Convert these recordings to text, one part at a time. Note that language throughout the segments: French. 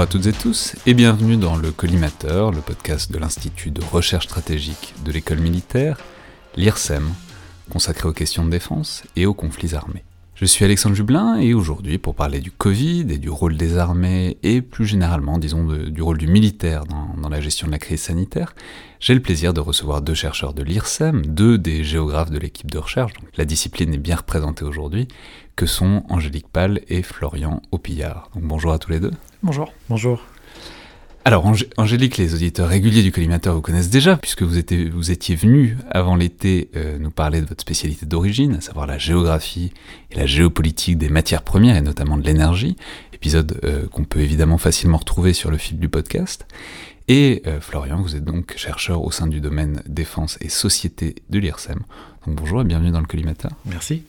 Bonjour à toutes et tous et bienvenue dans le Collimateur, le podcast de l'Institut de recherche stratégique de l'école militaire, l'IRSEM, consacré aux questions de défense et aux conflits armés. Je suis Alexandre Jublin et aujourd'hui pour parler du Covid et du rôle des armées et plus généralement disons du rôle du militaire dans, la gestion de la crise sanitaire, j'ai le plaisir de recevoir deux chercheurs de l'IRSEM, deux des géographes de l'équipe de recherche, donc la discipline est bien représentée aujourd'hui, que sont Angélique Pal et Florian Opillard. Donc bonjour à tous les deux. Bonjour. Bonjour. Alors, Angélique, les auditeurs réguliers du collimateur vous connaissent déjà, puisque vous, étiez, vous étiez venu avant l'été euh, nous parler de votre spécialité d'origine, à savoir la géographie et la géopolitique des matières premières, et notamment de l'énergie, épisode euh, qu'on peut évidemment facilement retrouver sur le fil du podcast. Et euh, Florian, vous êtes donc chercheur au sein du domaine défense et société de l'IRSEM. Donc bonjour et bienvenue dans le collimateur. Merci.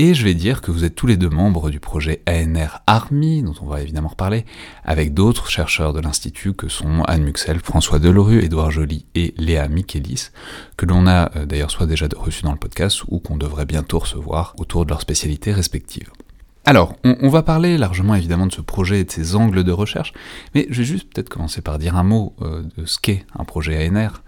Et je vais dire que vous êtes tous les deux membres du projet ANR Army, dont on va évidemment reparler, avec d'autres chercheurs de l'Institut que sont Anne Muxel, François Delorue, Édouard Joly et Léa Michelis, que l'on a euh, d'ailleurs soit déjà reçus dans le podcast ou qu'on devrait bientôt recevoir autour de leurs spécialités respectives. Alors, on, on, va parler largement évidemment de ce projet et de ses angles de recherche, mais je vais juste peut-être commencer par dire un mot euh, de ce qu'est un projet ANR.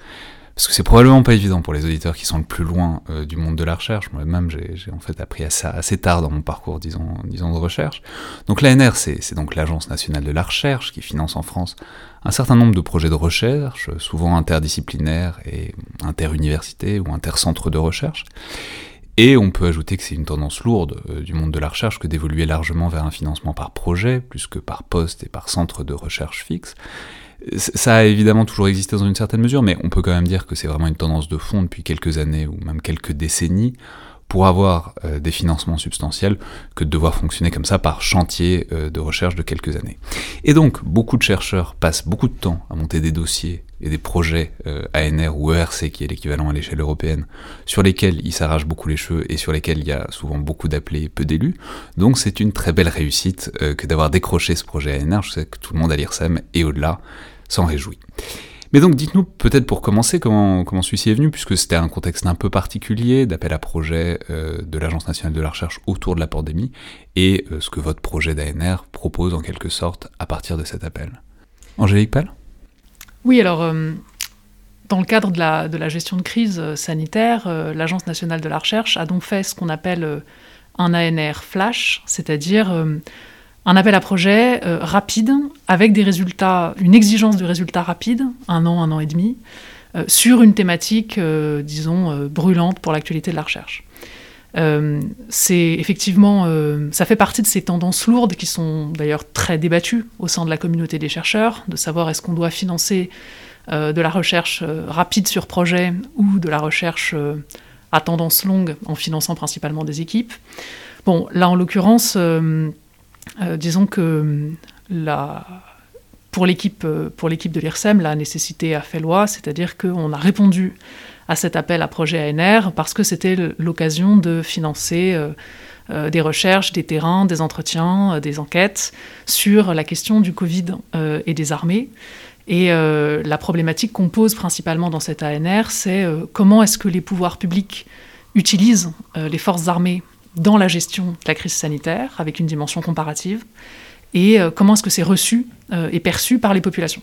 Parce que c'est probablement pas évident pour les auditeurs qui sont le plus loin euh, du monde de la recherche. Moi-même, j'ai en fait appris ça assez tard dans mon parcours, disons de recherche. Donc l'ANR, c'est donc l'Agence nationale de la recherche qui finance en France un certain nombre de projets de recherche, souvent interdisciplinaires et interuniversités ou intercentres de recherche. Et on peut ajouter que c'est une tendance lourde euh, du monde de la recherche que d'évoluer largement vers un financement par projet, plus que par poste et par centre de recherche fixe. Ça a évidemment toujours existé dans une certaine mesure, mais on peut quand même dire que c'est vraiment une tendance de fond depuis quelques années ou même quelques décennies pour avoir euh, des financements substantiels que de devoir fonctionner comme ça par chantier euh, de recherche de quelques années. Et donc, beaucoup de chercheurs passent beaucoup de temps à monter des dossiers et des projets euh, ANR ou ERC, qui est l'équivalent à l'échelle européenne, sur lesquels ils s'arrachent beaucoup les cheveux et sur lesquels il y a souvent beaucoup d'appelés et peu d'élus. Donc c'est une très belle réussite que d'avoir décroché ce projet ANR. Je sais que tout le monde à l'IRSEM et au-delà s'en réjouit. Mais donc dites-nous peut-être pour commencer comment, comment celui-ci est venu, puisque c'était un contexte un peu particulier d'appel à projet euh, de l'Agence nationale de la recherche autour de la pandémie, et euh, ce que votre projet d'ANR propose en quelque sorte à partir de cet appel. Angélique Pal Oui, alors euh, dans le cadre de la, de la, gestion de crise sanitaire, l'Agence nationale de la recherche a donc fait ce qu'on appelle un ANR flash, c'est-à-dire un appel à projet euh, rapide, avec des résultats, une exigence de résultats rapides, un an, un an et demi, euh, sur une thématique, euh, disons, brûlante pour l'actualité de la recherche. c'est effectivement, ça fait partie de ces tendances lourdes qui sont d'ailleurs très débattues au sein de la communauté des chercheurs, de savoir est-ce qu'on doit financer de la recherche rapide sur projet ou de la recherche à tendance longue en finançant principalement des équipes. Bon, là en l'occurrence, disons que pour l'équipe pour l'équipe de l'IRSEM, la nécessité a fait loi, c'est-à-dire qu'on a répondu à cet appel à projet ANR parce que c'était l'occasion de financer euh, euh, des recherches, des terrains, des entretiens, des enquêtes sur la question du Covid et des armées. Et la problématique qu'on pose principalement dans cet ANR, c'est comment est-ce que les pouvoirs publics utilisent les forces armées dans la gestion de la crise sanitaire, avec une dimension comparative, et euh, comment est-ce que c'est reçu euh, et perçu par les populations.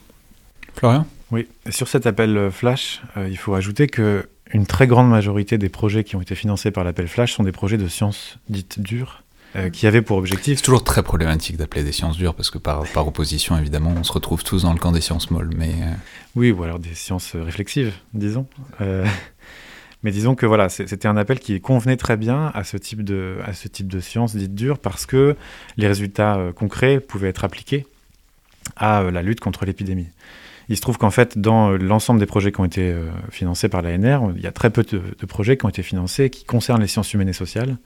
Florian? Oui, sur cet appel euh, Flash, il faut ajouter que une très grande majorité des projets qui ont été financés par l'appel Flash sont des projets de sciences dites dures, qui avaient pour objectif... C'est toujours très problématique d'appeler des sciences dures, parce que par, par, opposition, évidemment, on se retrouve tous dans le camp des sciences molles, mais... Oui, ou alors des sciences réflexives, disons. Mais disons que voilà, c'était un appel qui convenait très bien à ce type de, à ce type de science dite dure parce que les résultats euh, concrets pouvaient être appliqués à euh, la lutte contre l'épidémie. Il se trouve qu'en fait, dans euh, l'ensemble des projets qui ont été financés par l'ANR, il y a très peu de, projets qui ont été financés qui concernent les sciences humaines et sociales.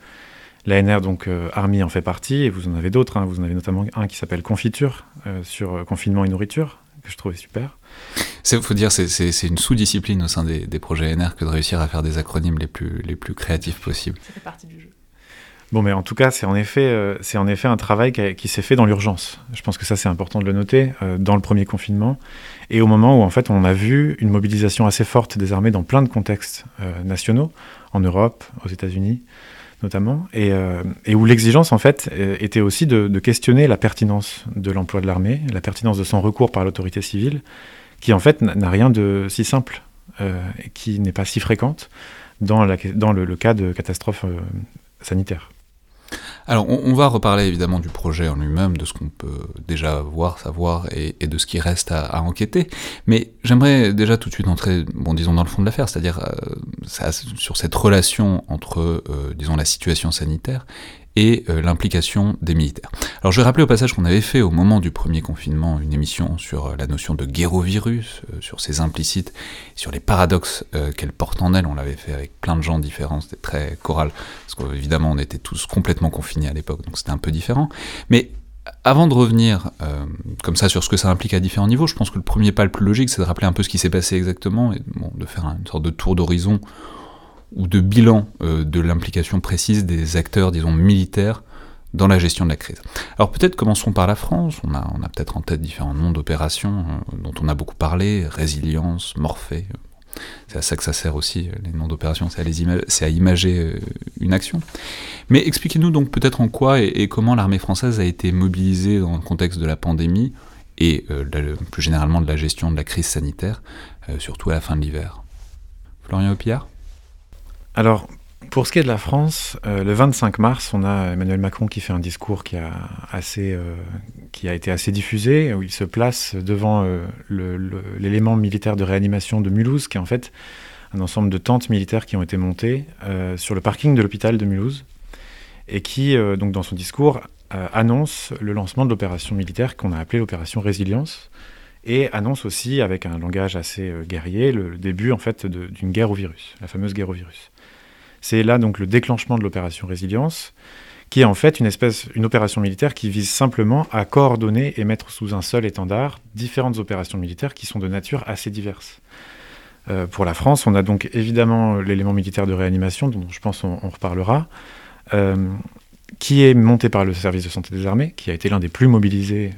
L'ANR, donc, Army en fait partie, et vous en avez d'autres. Hein. Vous en avez notamment un qui s'appelle Confiture, sur confinement et nourriture, que je trouvais super. Il faut dire, c'est une sous-discipline au sein des, projets NR que de réussir à faire des acronymes les plus, les plus créatifs possibles. Ça fait partie du jeu. Bon, mais en tout cas, c'est en effet, euh, c'est en effet un travail qui, s'est fait dans l'urgence. Je pense que ça, c'est important de le noter euh, dans le premier confinement et au moment où en fait on a vu une mobilisation assez forte des armées dans plein de contextes euh, nationaux, en Europe, aux États-Unis notamment, et, où l'exigence en fait était aussi de, questionner la pertinence de l'emploi de l'armée, la pertinence de son recours par l'autorité civile, qui en fait n'a rien de si simple, et qui n'est pas si fréquente dans, dans le, cas de catastrophes sanitaires. Alors, on, va reparler évidemment du projet en lui-même, de ce qu'on peut déjà voir, savoir et, de ce qui reste à, enquêter. Mais j'aimerais déjà tout de suite entrer, bon, disons, dans le fond de l'affaire, c'est-à-dire euh, sur cette relation entre, euh, la situation sanitaire et euh, l'implication des militaires. Alors je vais rappeler au passage qu'on avait fait au moment du premier confinement une émission sur euh, la notion de guérovirus, euh, sur ses implicites, sur les paradoxes qu'elle porte en elle. On l'avait fait avec plein de gens différents, c'était très choral, parce qu'évidemment on était tous complètement confinés à l'époque, donc c'était un peu différent. Mais avant de revenir comme ça sur ce que ça implique à différents niveaux, je pense que le premier pas le plus logique, c'est de rappeler un peu ce qui s'est passé exactement et de faire une sorte de tour d'horizon ou de bilan euh, de l'implication précise des acteurs, disons, militaires dans la gestion de la crise. Alors peut-être commençons par la France, on a, peut-être en tête différents noms d'opérations euh, dont on a beaucoup parlé, Résilience, Morphée, c'est à ça que ça sert aussi, euh, les noms d'opérations, c'est à, imager une action. Mais expliquez-nous donc peut-être en quoi et, comment l'armée française a été mobilisée dans le contexte de la pandémie et plus généralement de la gestion de la crise sanitaire, surtout à la fin de l'hiver. Florian Opillard alors, pour ce qui est de la France, euh, le 25 mars, on a Emmanuel Macron qui fait un discours qui a, assez, euh, qui a été assez diffusé, où il se place devant euh, l'élément militaire de réanimation de Mulhouse, qui est en fait un ensemble de tentes militaires qui ont été montées sur le parking de l'hôpital de Mulhouse, et qui, donc dans son discours, annonce le lancement de l'opération militaire qu'on a appelée l'opération Résilience, et annonce aussi, avec un langage assez guerrier, le, le début en fait d'une guerre au virus, la fameuse guerre au virus. C'est là donc le déclenchement de l'opération Résilience, qui est en fait une espèce, une opération militaire qui vise simplement à coordonner et mettre sous un seul étendard différentes opérations militaires qui sont de nature assez diverses. Euh, pour la France, on a donc évidemment l'élément militaire de réanimation, dont je pense on, reparlera. Euh, qui est monté par le service de santé des armées, qui a été l'un des plus mobilisés,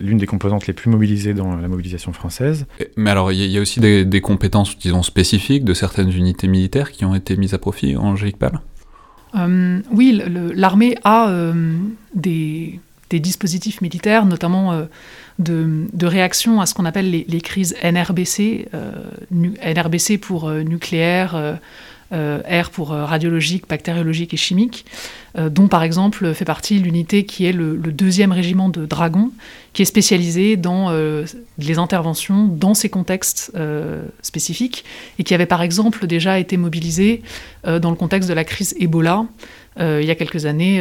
l'une des composantes les plus mobilisées dans la mobilisation française. Mais alors, il y, a aussi des, compétences, disons, spécifiques de certaines unités militaires qui ont été mises à profit, Angélique Pal euh, Oui, l'armée a euh, des, dispositifs militaires, notamment euh, de, réaction à ce qu'on appelle les, les, crises NRBC, NRBC pour nucléaire, euh, R pour euh, radiologique, bactériologique et chimique, euh, dont par exemple fait partie l'unité qui est le, deuxième régiment de dragons, qui est spécialisé dans les interventions dans ces contextes spécifiques, et qui avait par exemple déjà été mobilisé dans le contexte de la crise Ebola il y a quelques années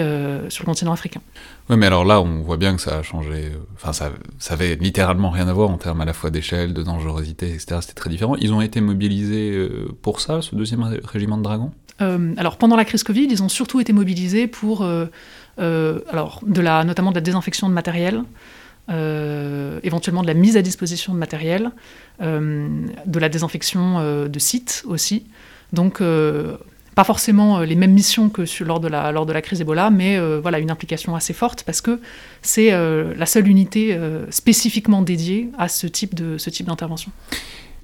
sur le continent africain. Oui, mais alors là, on voit bien que ça a changé. Enfin, ça, ça avait littéralement rien à voir en termes à la fois d'échelle, de dangerosité, etc. C'était très différent. Ils ont été mobilisés euh, pour ça, ce deuxième régiment de dragons? Euh, Alors, pendant la crise Covid, ils ont surtout été mobilisés pour, euh, alors, de la, notamment de la désinfection de matériel. éventuellement de la mise à disposition de matériel, de la désinfection de sites aussi. Donc pas forcément euh, les mêmes missions que lors, de la, lors de la crise Ebola, mais euh, voilà, une implication assez forte parce que c'est euh, la seule unité spécifiquement dédiée à ce type d'intervention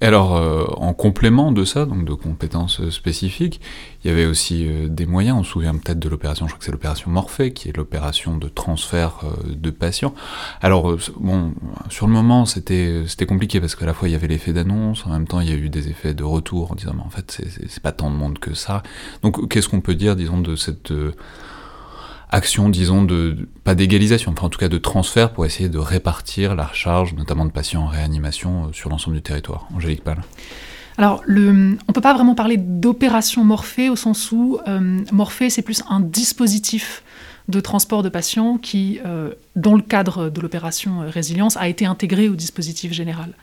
alors, euh, en complément de ça, donc de compétences euh, spécifiques, il y avait aussi euh, des moyens. On se souvient peut-être de l'opération, je crois que c'est l'opération Morphée, qui est l'opération de transfert de patients. Alors, bon, sur le moment, c'était c'était compliqué parce qu'à la fois il y avait l'effet d'annonce, en même temps il y a eu des effets de retour en disant, mais en fait, c'est pas tant de monde que ça. Donc, qu'est-ce qu'on peut dire, disons, de cette action, disons, pas d'égalisation, enfin en tout cas de transfert pour essayer de répartir la charge, notamment de patients en réanimation, euh, sur l'ensemble du territoire. Angélique Pal. Alors, on ne peut pas vraiment parler d'opération Morphée au sens où euh, Morphée, c'est plus un dispositif de transport de patients qui, euh, dans le cadre de l'opération Résilience, a été intégré au dispositif général.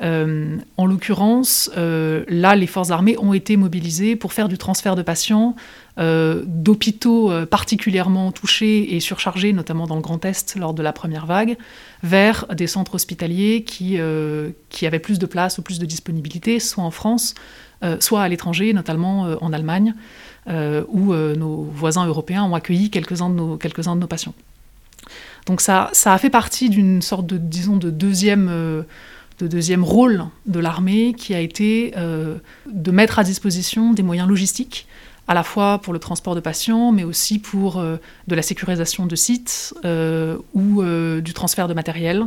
En l'occurrence, là, les forces armées ont été mobilisées pour faire du transfert de patients euh, d'hôpitaux euh, particulièrement touchés et surchargés, notamment dans le Grand Est lors de la première vague, vers des centres hospitaliers qui, euh, qui avaient plus de place ou plus de disponibilité, soit en France, soit à l'étranger, notamment en Allemagne, où nos voisins européens ont accueilli quelques-uns de, nos, quelques de nos patients. Donc ça, ça a fait partie d'une sorte de, disons, de deuxième de deuxième rôle de l'armée qui a été de mettre à disposition des moyens logistiques à la fois pour le transport de patients, mais aussi pour euh, de la sécurisation de sites euh, ou euh, du transfert de matériel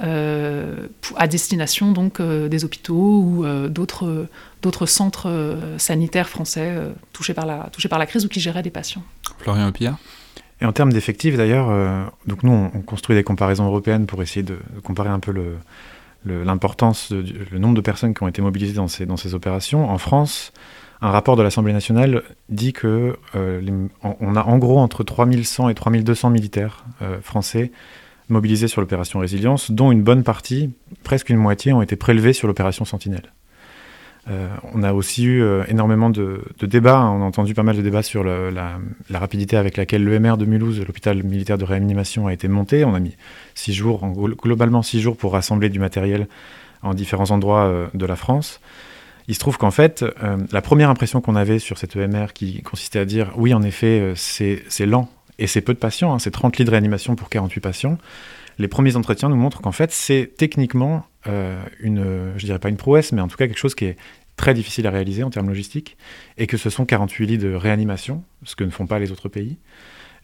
à destination donc des hôpitaux ou d'autres d'autres centres sanitaires français touchés par la touchés par la crise ou qui géraient des patients. Florian Opia. Et en termes d'effectifs d'ailleurs, donc nous on, construit des comparaisons européennes pour essayer de, comparer un peu le l'importance, le, nombre de personnes qui ont été mobilisées dans ces, opérations. En France, un rapport de l'Assemblée nationale dit que euh, on a en gros entre 3100 et 3200 militaires euh, français mobilisés sur l'opération Résilience, dont une bonne partie, presque une moitié, ont été prélevés sur l'opération Sentinelle. Euh, on a aussi eu énormément de, débats, on a entendu pas mal de débats sur la, rapidité avec laquelle l'EMR de Mulhouse, l'hôpital militaire de réanimation, a été monté. On a mis six jours, globalement six jours pour rassembler du matériel en différents endroits de la France. Il se trouve qu'en fait, euh, la première impression qu'on avait sur cette EMR qui consistait à dire oui, en effet, euh, c'est lent et c'est peu de patients, hein, c'est 30 lits de réanimation pour 48 patients. Les premiers entretiens nous montrent qu'en fait, c'est techniquement euh, une, je dirais pas une prouesse, mais en tout cas quelque chose qui est très difficile à réaliser en termes logistiques, et que ce sont 48 lits de réanimation, ce que ne font pas les autres pays,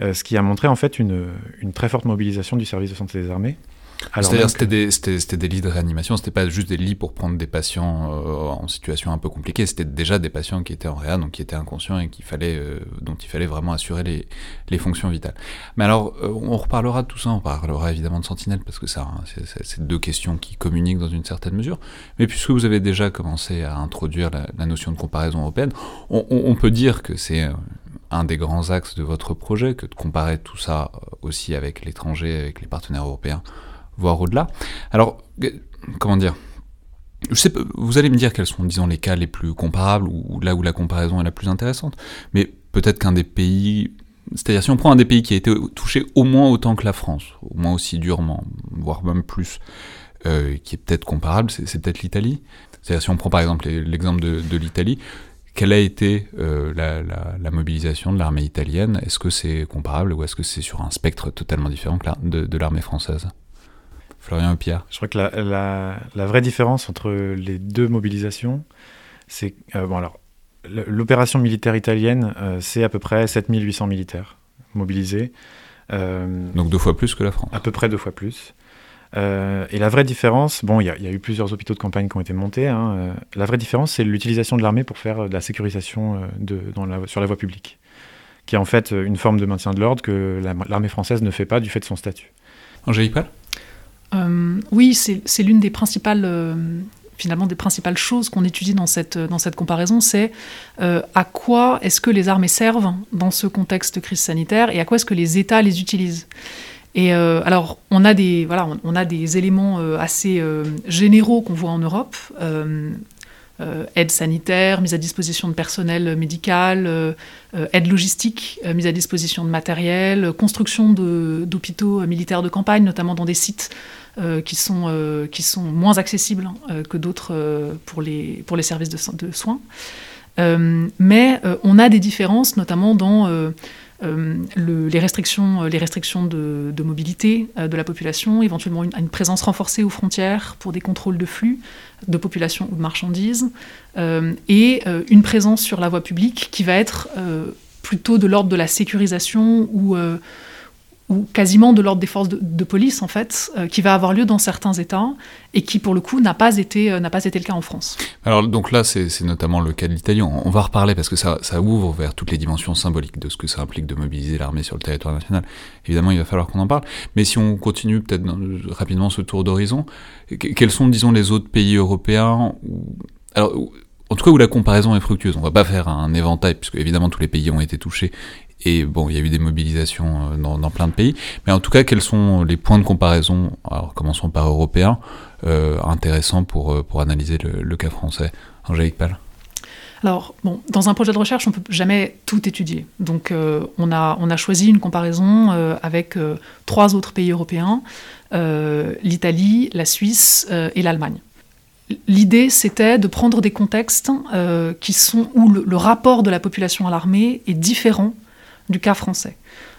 ce qui a montré en fait une, une, très forte mobilisation du service de santé des armées, c'est-à-dire c'était des, c'était, des lits de réanimation, c'était pas juste des lits pour prendre des patients euh, en situation un peu compliquée, c'était déjà des patients qui étaient en réa, donc qui étaient inconscients et qu'il fallait, euh, dont il fallait vraiment assurer les, les fonctions vitales. Mais alors, euh, on reparlera de tout ça, on parlera évidemment de Sentinelle, parce que ça, hein, c'est, deux questions qui communiquent dans une certaine mesure. Mais puisque vous avez déjà commencé à introduire la, notion de comparaison européenne, on, on peut dire que c'est un des grands axes de votre projet, que de comparer tout ça aussi avec l'étranger, avec les partenaires européens voire au-delà. Alors, comment dire vous allez me dire quels sont, disons, les cas les plus comparables ou là où la comparaison est la plus intéressante, mais peut-être qu'un des pays, c'est-à-dire si on prend un des pays qui a été touché au moins autant que la France, au moins aussi durement, voire même plus, euh, qui est peut-être comparable, c'est peut-être l'Italie. C'est-à-dire si on prend par exemple l'exemple de, l'Italie, quelle a été euh, la, mobilisation de l'armée italienne? Est-ce que c'est comparable ou est-ce que c'est sur un spectre totalement différent de l'armée française? Florian Pierre. Je crois que la, la, vraie différence entre les deux mobilisations, c'est. Euh, bon, alors, l'opération militaire italienne, euh, c'est à peu près 7800 militaires mobilisés. Euh, Donc deux fois plus que la France. À peu près deux fois plus. et la vraie différence, bon, il y, a eu plusieurs hôpitaux de campagne qui ont été montés. Hein, la vraie différence, c'est l'utilisation de l'armée pour faire de la sécurisation de, dans la, sur la voie publique, qui est en fait une forme de maintien de l'ordre que l'armée française ne fait pas du fait de son statut. Angélique Pal euh, oui, c'est l'une des principales euh, finalement des principales choses qu'on étudie dans cette, comparaison, c'est euh, à quoi est-ce que les armées servent dans ce contexte de crise sanitaire et à quoi est-ce que les États les utilisent? Et alors, on, a des éléments assez généraux qu'on voit en Europe. Aide sanitaire, mise à disposition de personnel médical, aide logistique, mise à disposition de matériel, construction d'hôpitaux militaires de campagne, notamment dans des sites euh, qui, sont, euh, moins accessibles euh, que d'autres pour, les, services de soins. mais on a des différences, notamment dans le, les restrictions, les restrictions de, mobilité de la population, éventuellement une, une, présence renforcée aux frontières pour des contrôles de flux de population ou de marchandises, et une présence sur la voie publique qui va être plutôt de l'ordre de la sécurisation ou ou quasiment de l'ordre des forces de, police, en fait, euh, qui va avoir lieu dans certains États et qui, pour le coup, n'a pas, été, euh, n'a pas été le cas en France. Alors, donc là, c'est, notamment le cas de l'Italie. On, va reparler parce que ça, ouvre vers toutes les dimensions symboliques de ce que ça implique de mobiliser l'armée sur le territoire national. Évidemment, il va falloir qu'on en parle. Mais si on continue peut-être rapidement ce tour d'horizon, quels sont, disons, les autres pays européens. Alors, en tout cas où la comparaison est fructueuse. On va pas faire un éventail, puisque évidemment tous les pays ont été touchés et bon, il y a eu des mobilisations euh, dans, plein de pays. Mais en tout cas, quels sont les points de comparaison Alors, commençons par européens, euh, intéressants pour, euh, pour analyser le, cas français. Angélique Pal alors, bon, dans un projet de recherche, on ne peut jamais tout étudier. Donc, on, a, on a choisi une comparaison avec trois autres pays européens, l'Italie, la Suisse et l'Allemagne. L'idée, c'était de prendre des contextes qui sont, où le rapport de la population à l'armée est différent du cas français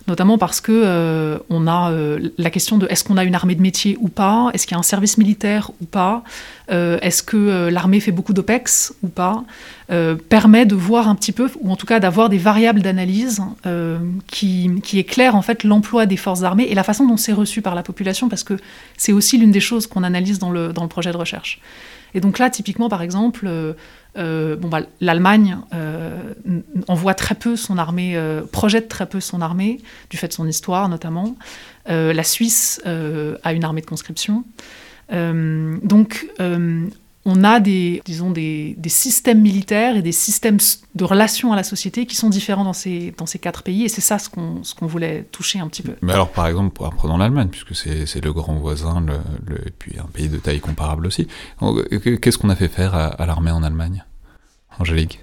notamment parce que euh, on a euh, la question de est-ce qu'on a une armée de métier ou pas, est-ce qu'il y a un service militaire ou pas, euh, est-ce que l'armée fait beaucoup d'OPEX ou pas, permet de voir un petit peu, ou en tout cas d'avoir des variables d'analyse qui, qui, éclairent en fait l'emploi des forces armées et la façon dont c'est reçu par la population, parce que c'est aussi l'une des choses qu'on analyse dans le, dans le projet de recherche. Et donc là, typiquement, par exemple, euh, bah, l'Allemagne euh, envoie très peu son armée, euh, projette très peu son armée, du fait de son histoire notamment. la Suisse a une armée de conscription. donc, on a des, disons, des, systèmes militaires et des systèmes de relations à la société qui sont différents dans ces, dans ces quatre pays, et c'est ça ce qu'on voulait toucher un petit peu. Mais alors, par exemple, prenons l'Allemagne, puisque c'est le grand voisin, et puis un pays de taille comparable aussi. Qu'est-ce qu'on a fait faire à, l'armée en Allemagne? Angélique?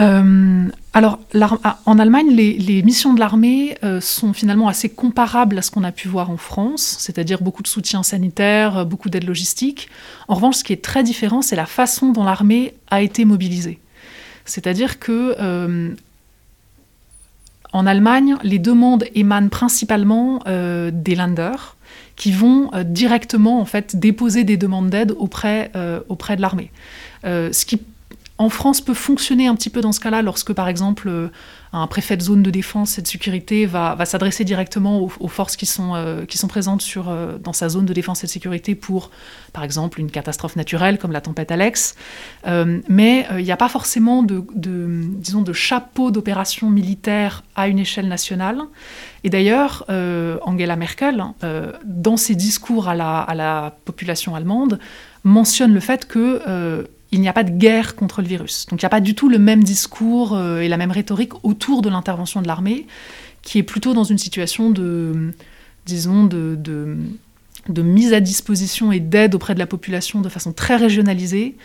Euh, alors, ah, en Allemagne, les, missions de l'armée euh, sont finalement assez comparables à ce qu'on a pu voir en France, c'est-à-dire beaucoup de soutien sanitaire, euh, beaucoup d'aide logistique. En revanche, ce qui est très différent, c'est la façon dont l'armée a été mobilisée. C'est-à-dire que en Allemagne, les demandes émanent principalement des Länder, qui vont directement en fait déposer des demandes d'aide auprès, auprès de l'armée. ce qui en France peut fonctionner un petit peu dans ce cas-là lorsque, par exemple, euh, un préfet de zone de défense et de sécurité va, s'adresser directement aux, forces qui sont, euh, qui sont présentes sur, euh, dans sa zone de défense et de sécurité pour, par exemple, une catastrophe naturelle comme la tempête Alex. mais il n'y a pas forcément de, disons, de chapeau d'opération militaire à une échelle nationale. Et d'ailleurs, Angela Merkel, dans ses discours à la, à la population allemande, mentionne le fait que il n'y a pas de guerre contre le virus. Donc il n'y a pas du tout le même discours euh, et la même rhétorique autour de l'intervention de l'armée, qui est plutôt dans une situation de, disons, de, mise à disposition et d'aide auprès de la population de façon très régionalisée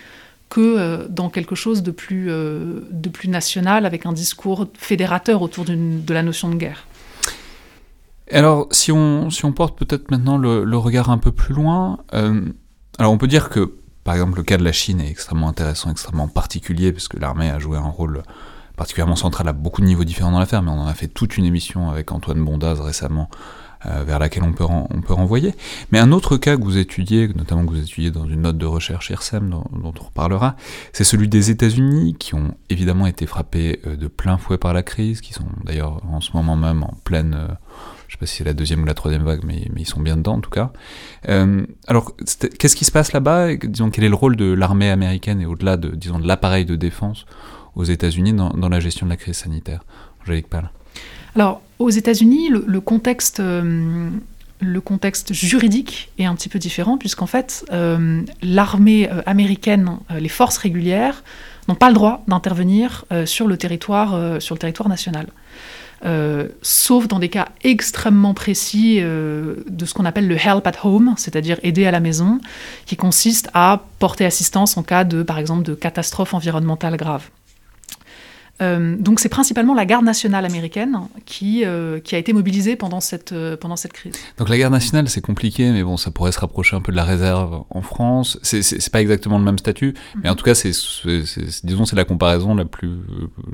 que euh, dans quelque chose de plus, euh, de plus national, avec un discours fédérateur autour de la notion de guerre. Alors, si on porte peut-être maintenant le, regard un peu plus loin, alors on peut dire que par exemple, le cas de la Chine est extrêmement intéressant, extrêmement particulier, parce que l'armée a joué un rôle particulièrement central à beaucoup de niveaux différents dans l'affaire, mais on en a fait toute une émission avec Antoine Bondaz récemment, euh, vers laquelle on peut, renvoyer. Mais un autre cas que vous étudiez, notamment que vous étudiez dans une note de recherche IRSEM dont, dont on reparlera, c'est celui des États-Unis, qui ont évidemment été frappés euh, de plein fouet par la crise, qui sont d'ailleurs en ce moment même en pleine... Euh, je sais pas si c'est la deuxième ou la troisième vague, mais, ils sont bien dedans en tout cas. Euh, alors, qu'est-ce qui se passe là-bas? Disons, quel est le rôle de l'armée américaine et au-delà de, disons, de l'appareil de défense aux États-Unis dans, la gestion de la crise sanitaire? Angélique Pal. Alors, aux États-Unis, le, contexte. Euh, le contexte juridique est un petit peu différent, puisqu'en fait, euh, l'armée américaine, les forces régulières, n'ont pas le droit d'intervenir sur le territoire national. Euh, sauf dans des cas extrêmement précis euh, de ce qu'on appelle le help at home, c'est-à-dire aider à la maison, qui consiste à porter assistance en cas de, par exemple, de catastrophe environnementale grave. Euh, donc c'est principalement la garde nationale américaine qui, euh, qui a été mobilisée pendant cette, euh, pendant cette crise. Donc la garde nationale c'est compliqué, mais bon ça pourrait se rapprocher un peu de la réserve en France. C'est pas exactement le même statut, mais en tout cas c'est disons c'est la comparaison la plus,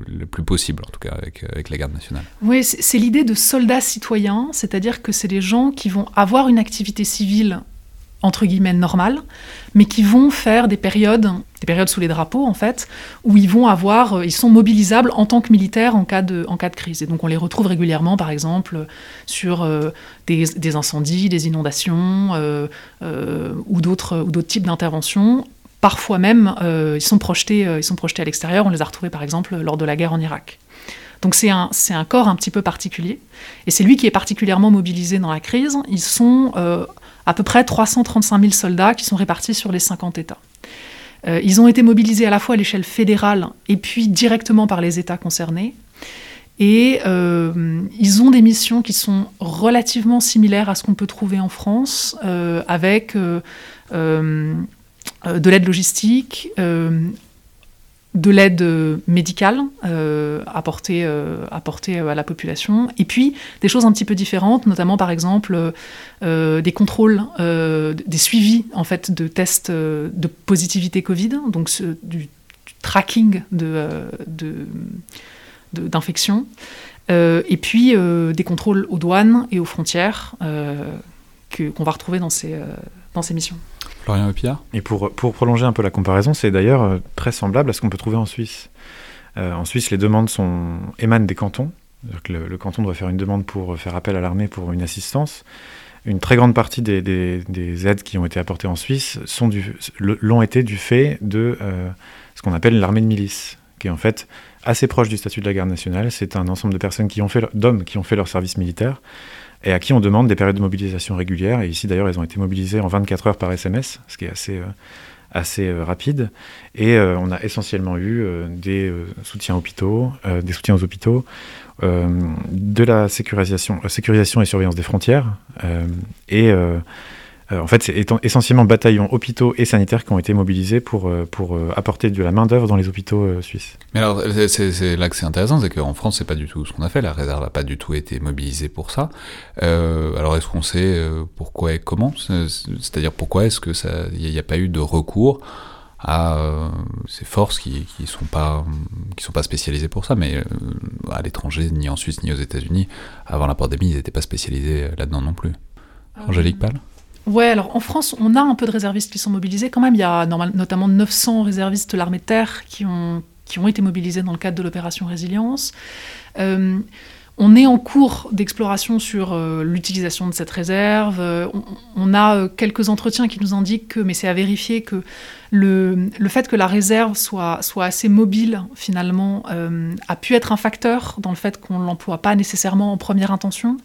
la plus possible en tout cas avec, avec la garde nationale. Oui, c'est l'idée de soldats citoyens, c'est-à-dire que c'est des gens qui vont avoir une activité civile entre guillemets normales, mais qui vont faire des périodes, des périodes sous les drapeaux en fait, où ils vont avoir, euh, ils sont mobilisables en tant que militaires en cas de, en cas de crise. Et donc on les retrouve régulièrement, par exemple, sur euh, des, incendies, des inondations euh, ou d'autres ou d'autres types d'interventions. Parfois même, ils sont projetés, ils sont projetés à l'extérieur. On les a retrouvés, par exemple, lors de la guerre en Irak. Donc c'est un, un, corps un petit peu particulier. Et c'est lui qui est particulièrement mobilisé dans la crise. Ils sont à peu près 335 000 soldats qui sont répartis sur les 50 États. Euh, ils ont été mobilisés à la fois à l'échelle fédérale et puis directement par les États concernés. Et euh, ils ont des missions qui sont relativement similaires à ce qu'on peut trouver en France, euh, avec de l'aide logistique, de l'aide euh, médicale euh, apportée, euh, apportée, à la population, et puis des choses un petit peu différentes, notamment par exemple des contrôles, des suivis en fait de tests de positivité Covid, donc du, tracking de, de d'infection. et puis des contrôles aux douanes et aux frontières qu'on va retrouver dans ces, dans ces missions. Et pour, pour prolonger un peu la comparaison, c'est d'ailleurs très semblable à ce qu'on peut trouver en Suisse. en Suisse, les demandes sont, émanent des cantons. Le, canton doit faire une demande pour faire appel à l'armée pour une assistance une très grande partie des, aides qui ont été apportées en Suisse l'ont été du fait de euh, ce qu'on appelle l'armée de milice, qui est en fait assez proche du statut de la garde nationale. C'est un ensemble de personnes qui ont fait d'hommes qui ont fait leur service militaire et à qui on demande des périodes de mobilisation régulières. Et ici d'ailleurs, elles ont été mobilisées en 24 heures par SMS, ce qui est assez euh, assez euh, rapide. Et on a essentiellement eu des soutiens hôpitaux, des soutiens aux hôpitaux. Euh, de la sécurisation, euh, sécurisation et surveillance des frontières. Euh, et en fait, c'est essentiellement bataillons, hôpitaux et sanitaires qui ont été mobilisés pour, pour apporter de la main-d'œuvre dans les hôpitaux suisses. Mais alors, c'est là que c'est intéressant, c'est qu'en France, c'est pas du tout ce qu'on a fait. La réserve n'a pas du tout été mobilisée pour ça. alors, est-ce qu'on sait pourquoi et comment? C'est-à-dire, pourquoi est-ce qu'il n'y a, a, pas eu de recours à euh, ces forces qui qui sont pas qui sont pas spécialisées pour ça, mais euh, à l'étranger, ni en Suisse ni aux États-Unis, avant la pandémie, ils n'étaient pas spécialisés là-dedans non plus. Angélique Pal Ouais, alors en France, on a un peu de réservistes qui sont mobilisés quand même. Il y a notamment 900 réservistes de l'armée de terre qui ont, qui ont été mobilisés dans le cadre de l'opération Résilience. Euh, on est en cours d'exploration sur euh, l'utilisation de cette réserve. Euh, on, a euh, quelques entretiens qui nous indiquent que, mais c'est à vérifier, que le, fait que la réserve soit, assez mobile, finalement, a pu être un facteur dans le fait qu'on ne l'emploie pas nécessairement en première intention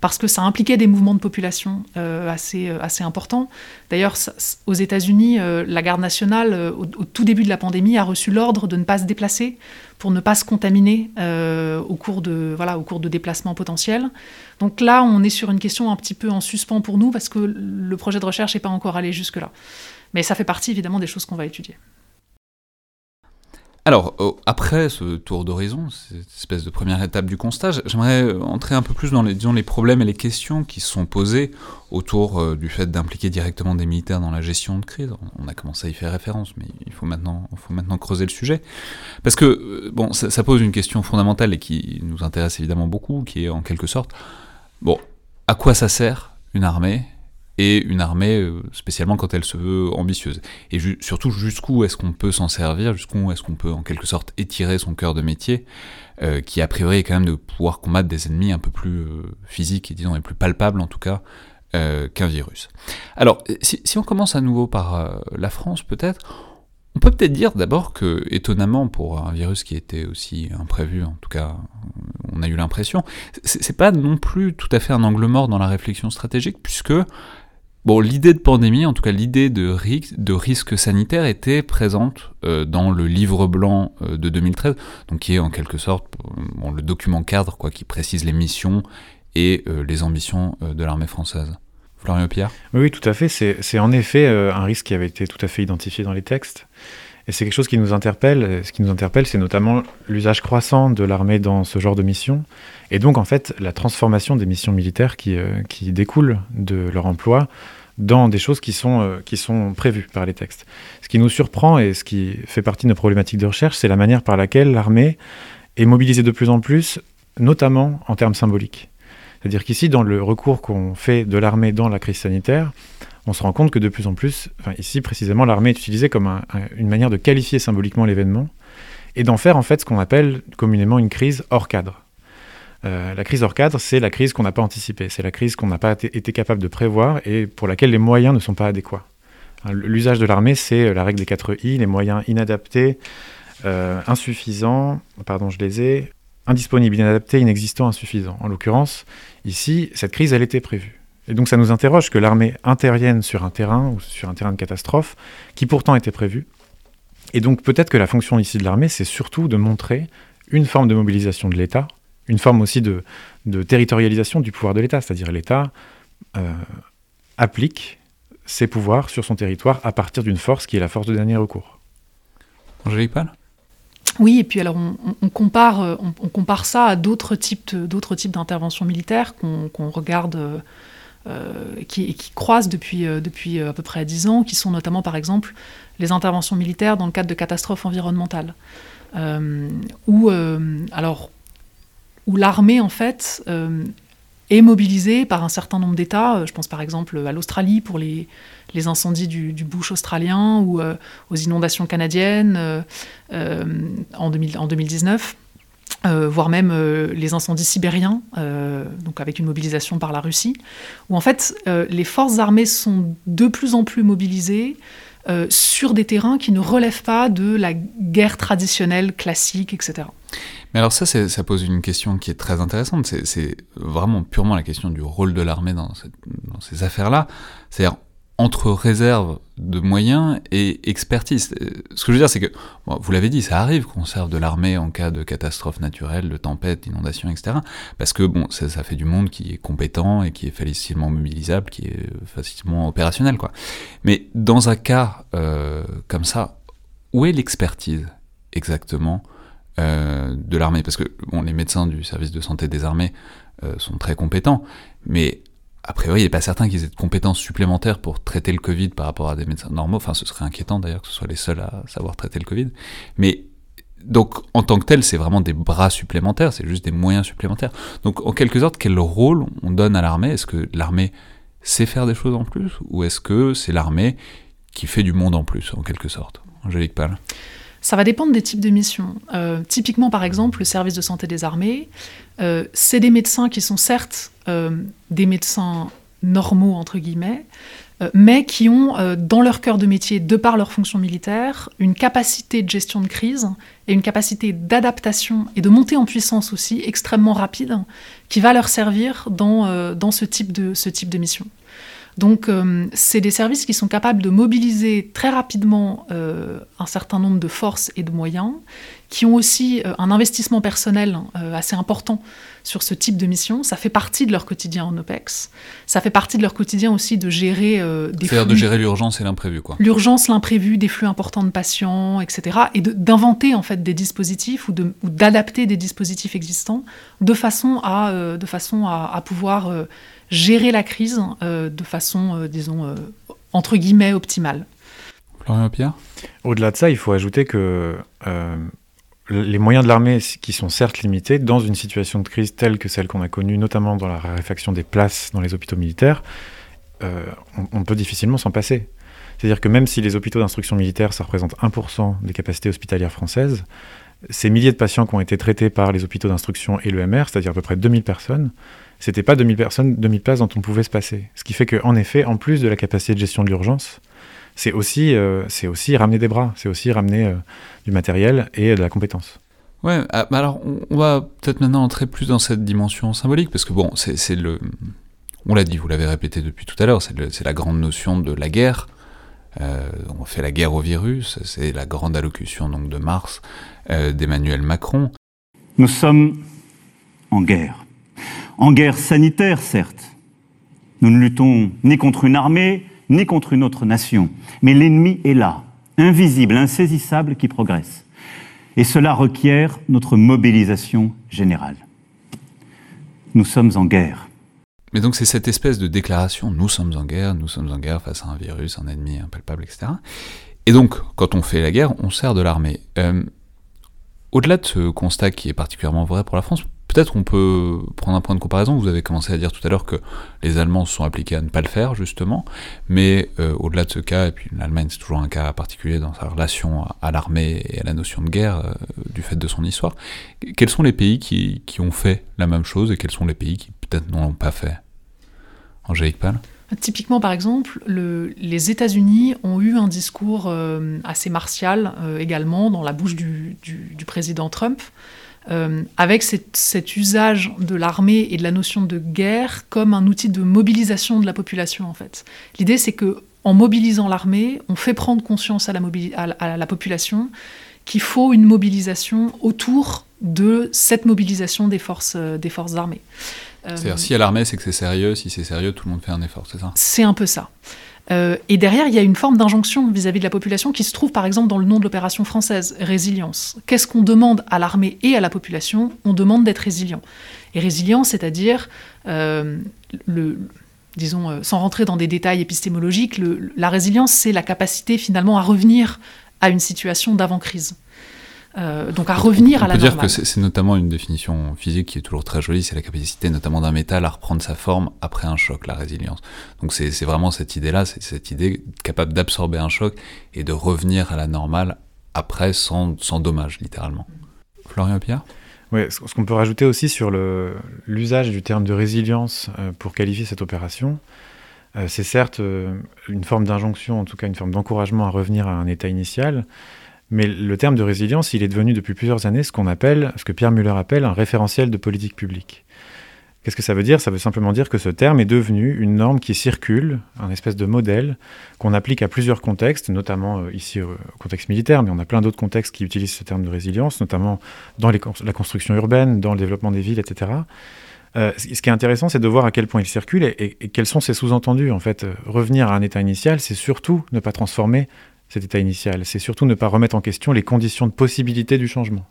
parce que ça impliquait des mouvements de population euh, assez, euh, assez importants. D'ailleurs, aux États-Unis, euh, la garde nationale, au, tout début de la pandémie, a reçu l'ordre de ne pas se déplacer pour ne pas se contaminer au, cours de, voilà, au cours de déplacements potentiels. Donc là, on est sur une question un petit peu en suspens pour nous parce que le projet de recherche n'est pas encore allé jusque-là. Mais ça fait partie évidemment des choses qu'on va étudier. Alors, euh, après ce tour d'horizon, cette espèce de première étape du constat, j'aimerais euh, entrer un peu plus dans les, problèmes et les questions qui se sont posées autour euh, du fait d'impliquer directement des militaires dans la gestion de crise. On a commencé à y faire référence, mais il faut maintenant, faut maintenant creuser le sujet. Parce que, bon, ça, ça, pose une question fondamentale et qui nous intéresse évidemment beaucoup, qui est en quelque sorte, bon, à quoi ça sert une armée et une armée, euh, spécialement quand elle se veut ambitieuse. Et surtout, jusqu'où est-ce qu'on peut s'en servir, jusqu'où est-ce qu'on peut en quelque sorte étirer son cœur de métier, euh, qui a priori est quand même de pouvoir combattre des ennemis un peu plus euh, physiques et disons et plus palpables en tout cas qu'un virus. Alors, si, si, on commence à nouveau par la France peut-être, on peut peut-être dire d'abord que, étonnamment, pour un virus qui était aussi imprévu, en tout cas, on a eu l'impression, c'est pas non plus tout à fait un angle mort dans la réflexion stratégique, puisque Bon, l'idée de pandémie, en tout cas l'idée de, risque sanitaire était présente euh, dans le livre blanc euh, de 2013, donc qui est en quelque sorte euh, le document cadre quoi, qui précise les missions et les ambitions de l'armée française. Florian Pierre? Oui, tout à fait. C'est en effet un risque qui avait été tout à fait identifié dans les textes. Et c'est quelque chose qui nous interpelle. Ce qui nous interpelle, c'est notamment l'usage croissant de l'armée dans ce genre de mission, et donc en fait la transformation des missions militaires qui, euh, qui découlent de leur emploi dans des choses qui sont, euh, qui sont prévues par les textes. Ce qui nous surprend et ce qui fait partie de nos problématiques de recherche, c'est la manière par laquelle l'armée est mobilisée de plus en plus, notamment en termes symboliques. C'est-à-dire qu'ici, dans le recours qu'on fait de l'armée dans la crise sanitaire, on se rend compte que de plus en plus, ici précisément, l'armée est utilisée comme une manière de qualifier symboliquement l'événement et d'en faire en fait ce qu'on appelle communément une crise hors cadre. Euh, la crise hors cadre, c'est la crise qu'on n'a pas anticipée, c'est la crise qu'on n'a pas été capable de prévoir et pour laquelle les moyens ne sont pas adéquats. Hein, l'usage de l'armée, c'est euh, la règle des 4 I, les moyens inadaptés, euh, insuffisants, pardon, je les ai, indisponibles, inadaptés, inexistants, insuffisants. En l'occurrence, ici, cette crise, elle était prévue. Et donc ça nous interroge que l'armée intervienne sur un terrain ou sur un terrain de catastrophe qui pourtant était prévu. Et donc peut-être que la fonction ici de l'armée, c'est surtout de montrer une forme de mobilisation de l'État, une forme aussi de, territorialisation du pouvoir de l'État, c'est-à-dire l'État euh, applique ses pouvoirs sur son territoire à partir d'une force qui est la force de dernier recours. Angélique Pal oui, et puis alors on, compare, euh, on, compare ça à d'autres types, d'autres types d'interventions militaires qu'on regarde euh, qui, qui, croissent depuis, depuis à peu près 10 ans, qui sont notamment par exemple les interventions militaires dans le cadre de catastrophes environnementales. où, alors, où l'armée, en fait, est mobilisée par un certain nombre d'États. Je pense par exemple à l'Australie pour les, les incendies du, bush australien ou euh, aux inondations canadiennes euh, euh, en, 2019. Voire même les incendies sibériens, donc avec une mobilisation par la Russie, où en fait les forces armées sont de plus en plus mobilisées sur des terrains qui ne relèvent pas de la guerre traditionnelle, classique, etc. Mais alors ça, ça pose une question qui est très intéressante. C'est vraiment purement la question du rôle de l'armée dans, dans, ces affaires-là. C'est-à-dire, entre réserve de moyens et expertise. Ce que je veux dire, c'est que, vous l'avez dit, ça arrive qu'on serve de l'armée en cas de catastrophe naturelle, de tempête, d'inondation, etc. Parce que, bon, ça, ça, fait du monde qui est compétent et qui est facilement mobilisable, qui est facilement opérationnel, quoi. Mais dans un cas euh, comme ça, où est l'expertise exactement euh, de l'armée? Parce que, bon, les médecins du service de santé des armées euh, sont très compétents, mais a priori, il n'est pas certain qu'ils aient de compétences supplémentaires pour traiter le Covid par rapport à des médecins normaux. Enfin, ce serait inquiétant d'ailleurs que ce soit les seuls à savoir traiter le Covid. Mais donc, en tant que tel, c'est vraiment des bras supplémentaires, c'est juste des moyens supplémentaires. Donc, en quelque sorte, quel rôle on donne à l'armée? Est-ce que l'armée sait faire des choses en plus? Ou est-ce que c'est l'armée qui fait du monde en plus, en quelque sorte? Angélique Pal ça va dépendre des types de missions. Euh, typiquement, par exemple, le service de santé des armées, euh, c'est des médecins qui sont certes euh, des médecins normaux, entre guillemets, mais qui ont dans leur cœur de métier, de par leur fonction militaire, une capacité de gestion de crise et une capacité d'adaptation et de montée en puissance aussi extrêmement rapide, qui va leur servir dans, dans ce, type de, ce type de mission. Donc, euh, c'est des services qui sont capables de mobiliser très rapidement euh, un certain nombre de forces et de moyens, qui ont aussi euh, un investissement personnel assez important sur ce type de mission. Ça fait partie de leur quotidien en OPEX. Ça fait partie de leur quotidien aussi de gérer des C'est-à-dire de gérer l'urgence et l'imprévu, quoi. L'urgence, l'imprévu, des flux importants de patients, etc. Et d'inventer, en fait, des dispositifs ou d'adapter des dispositifs existants de façon à, de façon à, à pouvoir gérer la crise euh, de façon, euh, disons, euh, entre guillemets, optimale. Florian Pierre? Au-delà de ça, il faut ajouter que les moyens de l'armée, qui sont certes limités, dans une situation de crise telle que celle qu'on a connue, notamment dans la raréfaction des places dans les hôpitaux militaires, on, peut difficilement s'en passer. C'est-à-dire que même si les hôpitaux d'instruction militaire, ça représente 1% des capacités hospitalières françaises, ces milliers de patients qui ont été traités par les hôpitaux d'instruction et l'EMR, c'est-à-dire à peu près 2000 personnes, c'était pas 2000 personnes, 2000 places dont on pouvait se passer. Ce qui fait qu'en effet, en plus de la capacité de gestion de l'urgence, c'est aussi, euh, aussi ramener des bras, c'est aussi ramener euh, du matériel et de la compétence. Ouais, ah, alors on, va peut-être maintenant entrer plus dans cette dimension symbolique, parce que bon, c'est le. On l'a dit, vous l'avez répété depuis tout à l'heure, c'est la grande notion de la guerre. Euh, on fait la guerre au virus, c'est la grande allocution donc de mars d'Emmanuel Macron. Nous sommes en guerre en guerre sanitaire, certes. Nous ne luttons ni contre une armée, ni contre une autre nation. Mais l'ennemi est là, invisible, insaisissable, qui progresse. Et cela requiert notre mobilisation générale. Nous sommes en guerre. Mais donc c'est cette espèce de déclaration, nous sommes en guerre, nous sommes en guerre face à un virus, un ennemi impalpable, etc. Et donc, quand on fait la guerre, on sert de l'armée. Euh, au-delà de ce constat qui est particulièrement vrai pour la France, Peut-être on peut prendre un point de comparaison. Vous avez commencé à dire tout à l'heure que les Allemands se sont appliqués à ne pas le faire, justement. Mais euh, au-delà de ce cas, et puis l'Allemagne c'est toujours un cas particulier dans sa relation à, l'armée et à la notion de guerre euh, du fait de son histoire, quels sont les pays qui, ont fait la même chose et quels sont les pays qui peut-être n'ont pas fait? Angélique Pal Typiquement, par exemple, les États-Unis ont eu un discours euh, assez martial également dans la bouche du président Trump. Euh, avec cet usage de l'armée et de la notion de guerre comme un outil de mobilisation de la population en fait. L'idée c'est que en mobilisant l'armée, on fait prendre conscience à la, à la population qu'il faut une mobilisation autour de cette mobilisation des forces, euh, des forces armées. C'est-à-dire, si à l'armée, c'est que c'est sérieux, si c'est sérieux, tout le monde fait un effort, c'est ça C'est un peu ça. Euh, et derrière, il y a une forme d'injonction vis-à-vis de la population qui se trouve par exemple dans le nom de l'opération française, résilience. Qu'est-ce qu'on demande à l'armée et à la population? On demande d'être résilient. Et résilient, c'est-à-dire euh, le, disons, sans rentrer dans des détails épistémologiques, la résilience, c'est la capacité finalement à revenir à une situation d'avant-crise. Euh, donc à revenir à la normale. On peut dire que c'est notamment une définition physique qui est toujours très jolie, c'est la capacité notamment d'un métal à reprendre sa forme après un choc, la résilience. Donc c'est vraiment cette idée-là, c'est cette idée capable d'absorber un choc et de revenir à la normale après sans, sans dommage, littéralement. Florian Pierre oui, ce qu'on peut rajouter aussi sur l'usage du terme de résilience euh, pour qualifier cette opération, euh, c'est certes une forme d'injonction, en tout cas une forme d'encouragement à revenir à un état initial, mais le terme de résilience, il est devenu depuis plusieurs années ce qu'on appelle, ce que Pierre Muller appelle un référentiel de politique publique. Qu'est-ce que ça veut dire? Ça veut simplement dire que ce terme est devenu une norme qui circule, un espèce de modèle qu'on applique à plusieurs contextes, notamment euh, ici au contexte militaire, mais on a plein d'autres contextes qui utilisent ce terme de résilience, notamment dans la construction urbaine, dans le développement des villes, etc. Euh, ce qui est intéressant, c'est de voir à quel point il circule et, et quels sont ses sous-entendus. En fait, revenir à un état initial, c'est surtout ne pas transformer cet état initial. C'est surtout ne pas remettre en question les conditions de possibilité du changement.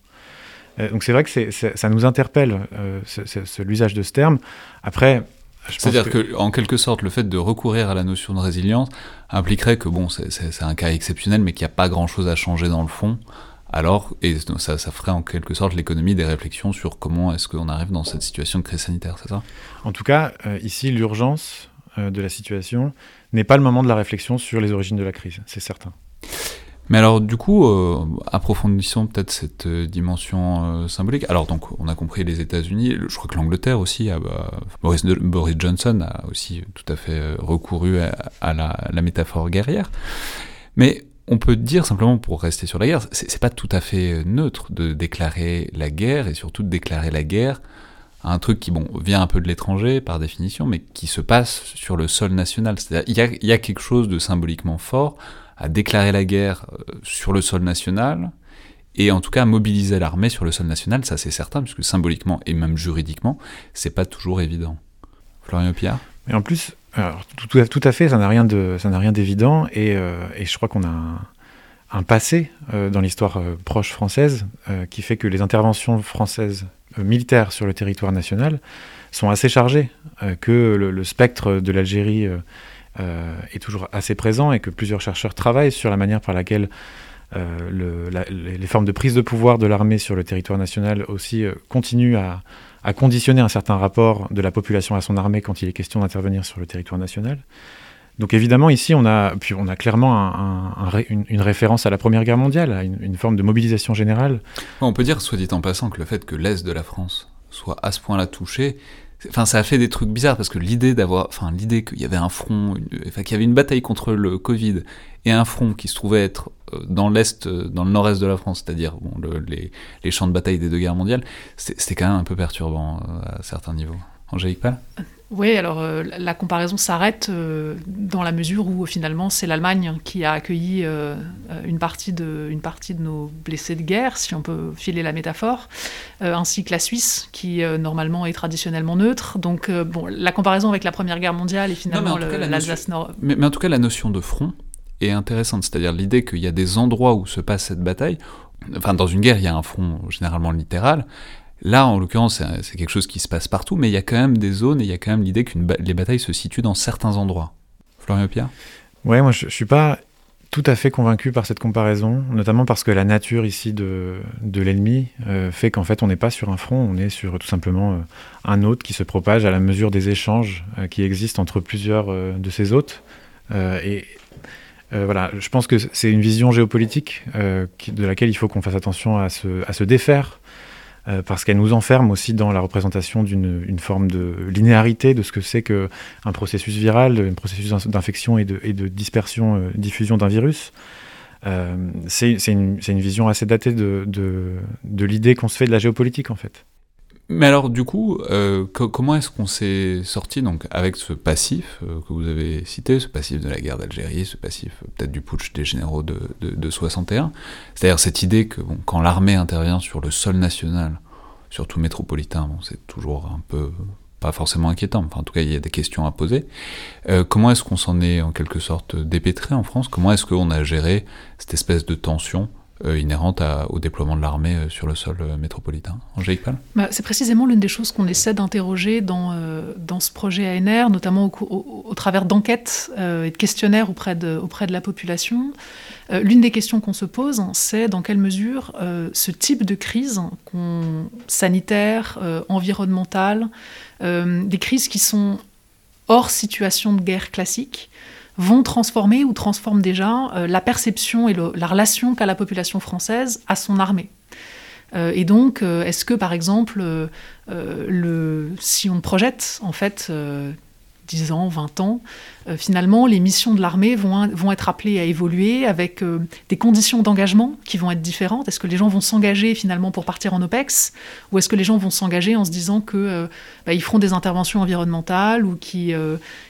Euh, donc c'est vrai que ça nous interpelle, euh, l'usage de ce terme. Après, c'est-à-dire que... en quelque sorte, le fait de recourir à la notion de résilience impliquerait que bon, c'est un cas exceptionnel, mais qu'il n'y a pas grand-chose à changer dans le fond. Alors, et ça, ça ferait en quelque sorte l'économie des réflexions sur comment est-ce qu'on arrive dans cette situation de crise sanitaire, c'est ça? En tout cas, euh, ici, l'urgence de la situation n'est pas le moment de la réflexion sur les origines de la crise, c'est certain. Mais alors, du coup, euh, approfondissons peut-être cette euh, dimension euh, symbolique. Alors, donc, on a compris les États-Unis, je crois que l'Angleterre aussi, bah, Boris, Johnson a aussi tout à fait recouru à, la, métaphore guerrière. Mais on peut dire simplement, pour rester sur la guerre, c'est pas tout à fait neutre de déclarer la guerre et surtout de déclarer la guerre à un truc qui, bon, vient un peu de l'étranger par définition, mais qui se passe sur le sol national. C'est-à-dire, il y a quelque chose de symboliquement fort à déclarer la guerre euh, sur le sol national, et en tout cas à mobiliser l'armée sur le sol national, ça c'est certain, puisque symboliquement et même juridiquement, c'est pas toujours évident. Florian Pierre Et en plus, tout, tout, à fait, ça n'a rien d'évident, et, euh, et, je crois qu'on a un, passé euh, dans l'histoire proche française qui fait que les interventions françaises militaires sur le territoire national sont assez chargées, que le, spectre de l'Algérie est toujours assez présent et que plusieurs chercheurs travaillent sur la manière par laquelle euh, les formes de prise de pouvoir de l'armée sur le territoire national aussi euh, continuent à, conditionner un certain rapport de la population à son armée quand il est question d'intervenir sur le territoire national. Donc évidemment, ici, on a, puis on a clairement une, référence à la Première Guerre mondiale, à une, une, forme de mobilisation générale. On peut dire, soit dit en passant, que le fait que l'Est de la France soit à ce point-là touché, Enfin, ça a fait des trucs bizarres parce que l'idée d'avoir, enfin, l'idée qu'il y avait un front, enfin, qu'il y avait une bataille contre le Covid et un front qui se trouvait être euh, dans l'est, euh, dans le nord-est de la France, c'est-à-dire bon, les, les, champs de bataille des deux guerres mondiales, c'était quand même un peu perturbant euh, à certains niveaux. Angélique Pal? Oui, alors euh, la comparaison s'arrête euh, dans la mesure où finalement c'est l'Allemagne qui a accueilli euh, une, partie de, une partie de nos blessés de guerre, si on peut filer la métaphore, ainsi que la Suisse qui normalement est traditionnellement neutre. Donc bon, la comparaison avec la Première Guerre mondiale et finalement l'Alsace Nord. Mais, mais en tout cas la notion de front est intéressante, c'est-à-dire l'idée qu'il y a des endroits où se passe cette bataille. Enfin, dans une guerre, il y a un front généralement littéral, Là, en l'occurrence, c'est quelque chose qui se passe partout, mais il y a quand même des zones et il y a quand même l'idée que les batailles se situent dans certains endroits. Florian Pierre Ouais, moi je, ne suis pas tout à fait convaincu par cette comparaison, notamment parce que la nature ici de, l'ennemi euh, fait qu'en fait on n'est pas sur un front, on est sur tout simplement euh, un hôte qui se propage à la mesure des échanges euh, qui existent entre plusieurs de ces hôtes. et voilà, je pense que c'est une vision géopolitique de laquelle il faut qu'on fasse attention à se défaire euh, parce qu'elle nous enferme aussi dans la représentation d'une forme de linéarité de ce que c'est qu'un processus viral, un processus d'infection et de, et de, dispersion, euh, diffusion d'un virus. Euh, c'est une, une, vision assez datée de, de, de l'idée qu'on se fait de la géopolitique en fait. Mais alors, du coup, euh, comment est-ce qu'on s'est sorti donc avec ce passif euh, que vous avez cité, ce passif de la guerre d'Algérie, ce passif euh, peut-être du putsch des généraux de, de, 61 C'est-à-dire cette idée que quand l'armée intervient sur le sol national, surtout métropolitain, c'est toujours un peu pas forcément inquiétant, enfin en tout cas il y a des questions à poser. comment est-ce qu'on s'en est en quelque sorte dépêtré en France? Comment est-ce qu'on a géré cette espèce de tension euh, inhérente au déploiement de l'armée euh, sur le sol euh, métropolitain. Angélique Pal bah, C'est précisément l'une des choses qu'on essaie d'interroger dans, dans ce projet ANR, notamment au, travers d'enquêtes et de questionnaires auprès de, auprès de la population. l'une des questions qu'on se pose, c'est dans quelle mesure ce type de crise sanitaire, environnementale, des crises qui sont hors situation de guerre classique, vont transformer ou transforment déjà euh, la perception et la relation qu'a la population française à son armée. Euh, et donc, euh, est-ce que, par exemple, le, si on projette, en fait, 10 ans, 20 ans, euh, finalement, les missions de l'armée vont, vont être appelées à évoluer avec euh, des conditions d'engagement qui vont être différentes. Est-ce que les gens vont s'engager finalement pour partir en OPEX ou est-ce que les gens vont s'engager en se disant qu'ils euh, bah, feront des interventions environnementales ou qui,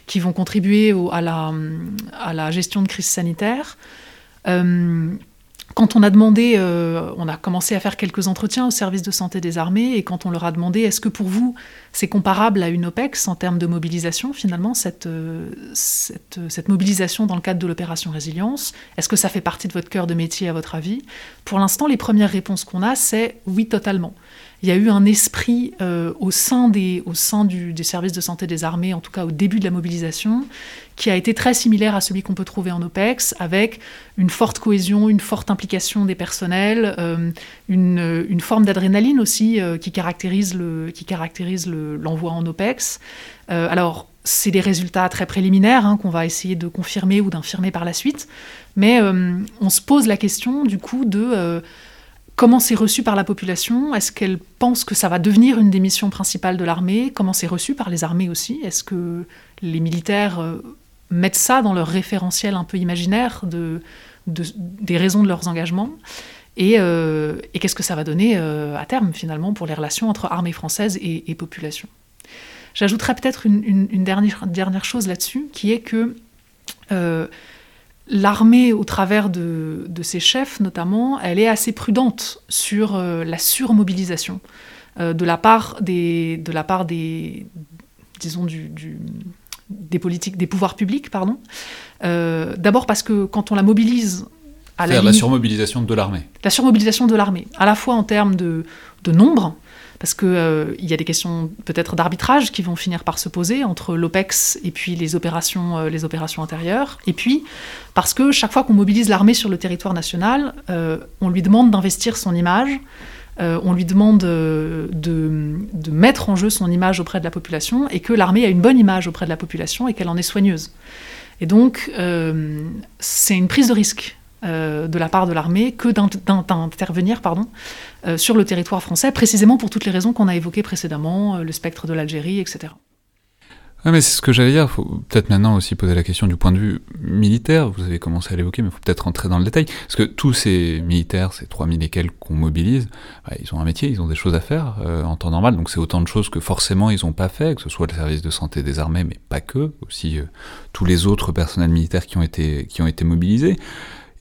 qui vont contribuer à, la, à la gestion de crise sanitaire? Quand on a demandé, euh, on a commencé à faire quelques entretiens au service de santé des armées, et quand on leur a demandé est-ce que pour vous c'est comparable à une OPEX en termes de mobilisation, finalement, cette, euh, cette, cette mobilisation dans le cadre de l'opération Résilience, est-ce que ça fait partie de votre cœur de métier à votre avis? Pour l'instant, les premières réponses qu'on a, c'est oui, totalement il y a eu un esprit euh, au sein, des, au sein du, des services de santé des armées, en tout cas au début de la mobilisation, qui a été très similaire à celui qu'on peut trouver en OPEX, avec une forte cohésion, une forte implication des personnels, euh, une, forme d'adrénaline aussi euh, qui caractérise, le, qui caractérise l'envoi en OPEX. alors, c'est des résultats très préliminaires hein, qu'on va essayer de confirmer ou d'infirmer par la suite, mais on se pose la question du coup de Comment c'est reçu par la population? Est-ce qu'elle pense que ça va devenir une des missions principales de l'armée? Comment c'est reçu par les armées aussi? Est-ce que les militaires euh, mettent ça dans leur référentiel un peu imaginaire de, des raisons de leurs engagements? Euh, et, qu'est-ce que ça va donner euh, à terme finalement pour les relations entre armée française et, population? J'ajouterais peut-être une, dernière, chose là-dessus, qui est que L'armée, au travers de, ses chefs notamment, elle est assez prudente sur euh, la surmobilisation euh, de la part des, de la part des, disons du, des politiques, des pouvoirs publics, pardon. Euh, d'abord parce que quand on la mobilise à la, la surmobilisation de l'armée. La surmobilisation de l'armée, à la fois en termes de, de nombre, parce qu'il euh, y a des questions peut-être d'arbitrage qui vont finir par se poser entre l'OPEX et puis les opérations, euh, intérieures. Et puis, parce que chaque fois qu'on mobilise l'armée sur le territoire national, euh, on lui demande d'investir son image, on lui demande de, de, mettre en jeu son image auprès de la population, et que l'armée a une bonne image auprès de la population et qu'elle en est soigneuse. Et donc, c'est une prise de risque euh, de la part de l'armée que d'intervenir euh, sur le territoire français, précisément pour toutes les raisons qu'on a évoquées précédemment, euh, le spectre de l'Algérie, etc. mais c'est ce que j'allais dire. Il faut peut-être maintenant aussi poser la question du point de vue militaire. Vous avez commencé à l'évoquer, mais il faut peut-être rentrer dans le détail. Parce que tous ces militaires, ces 3000 et quelques qu'on mobilise, ils ont un métier, ils ont des choses à faire en temps normal. Donc c'est autant de choses que forcément ils n'ont pas fait, que ce soit le service de santé des armées, mais pas que, aussi tous les autres personnels militaires qui ont été, qui ont été mobilisés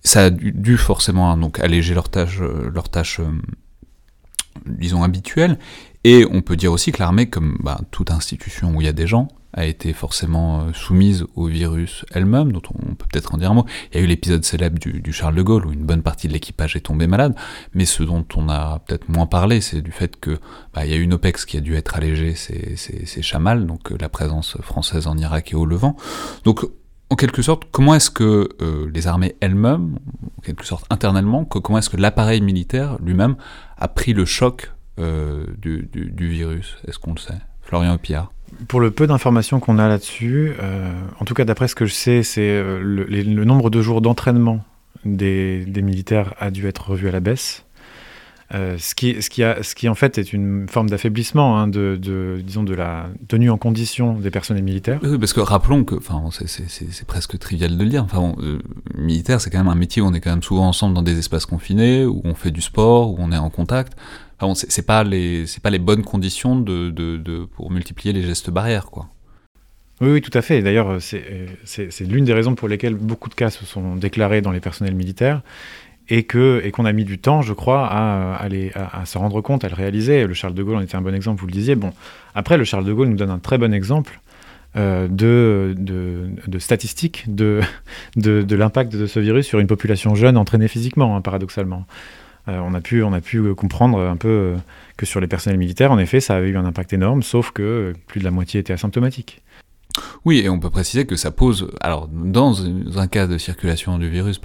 ça a dû, forcément donc alléger leurs tâches, euh, leurs tâches euh, disons habituelles. Et on peut dire aussi que l'armée, comme bah, toute institution où il y a des gens, a été forcément euh, soumise au virus elle-même, dont on peut peut-être en dire un mot. Il y a eu l'épisode célèbre du, Charles de Gaulle, où une bonne partie de l'équipage est tombée malade, mais ce dont on a peut-être moins parlé, c'est du fait que bah, il y a une OPEX qui a dû être allégée, c'est Chamal, donc la présence française en Irak et au Levant. Donc en quelque sorte, comment est-ce que euh, les armées elles-mêmes, en quelque sorte internellement, comment est-ce que l'appareil militaire lui-même a pris le choc euh, du, virus? Est-ce qu'on le sait? Florian Opillard pour le peu d'informations qu'on a là-dessus, euh, en tout cas d'après ce que je sais, c'est le, nombre de jours d'entraînement des, militaires a dû être revu à la baisse. Euh, ce, qui, ce, qui a, ce qui en fait est une forme d'affaiblissement hein, de, de, disons, de la tenue en condition des personnels militaires. Oui, parce que rappelons que, enfin, c'est presque trivial de le dire. Enfin, bon, euh, militaire, c'est quand même un métier où on est quand même souvent ensemble dans des espaces confinés, où on fait du sport, où on est en contact. Enfin, bon, c'est pas les, c'est pas les bonnes conditions de, de, pour multiplier les gestes barrières, quoi. Oui, oui, tout à fait. D'ailleurs, c'est l'une des raisons pour lesquelles beaucoup de cas se sont déclarés dans les personnels militaires et que et qu'on a mis du temps, je crois, à, à, à, se rendre compte, à le réaliser. Le Charles de Gaulle en était un bon exemple, vous le disiez. Bon, après, le Charles de Gaulle nous donne un très bon exemple euh, de, de, statistiques de, de, l'impact de ce virus sur une population jeune entraînée physiquement, hein, paradoxalement. Euh, on, a pu, on a pu comprendre un peu que sur les personnels militaires, en effet, ça avait eu un impact énorme, sauf que plus de la moitié était asymptomatique. Oui, et on peut préciser que ça pose, alors dans un cas de circulation du virus,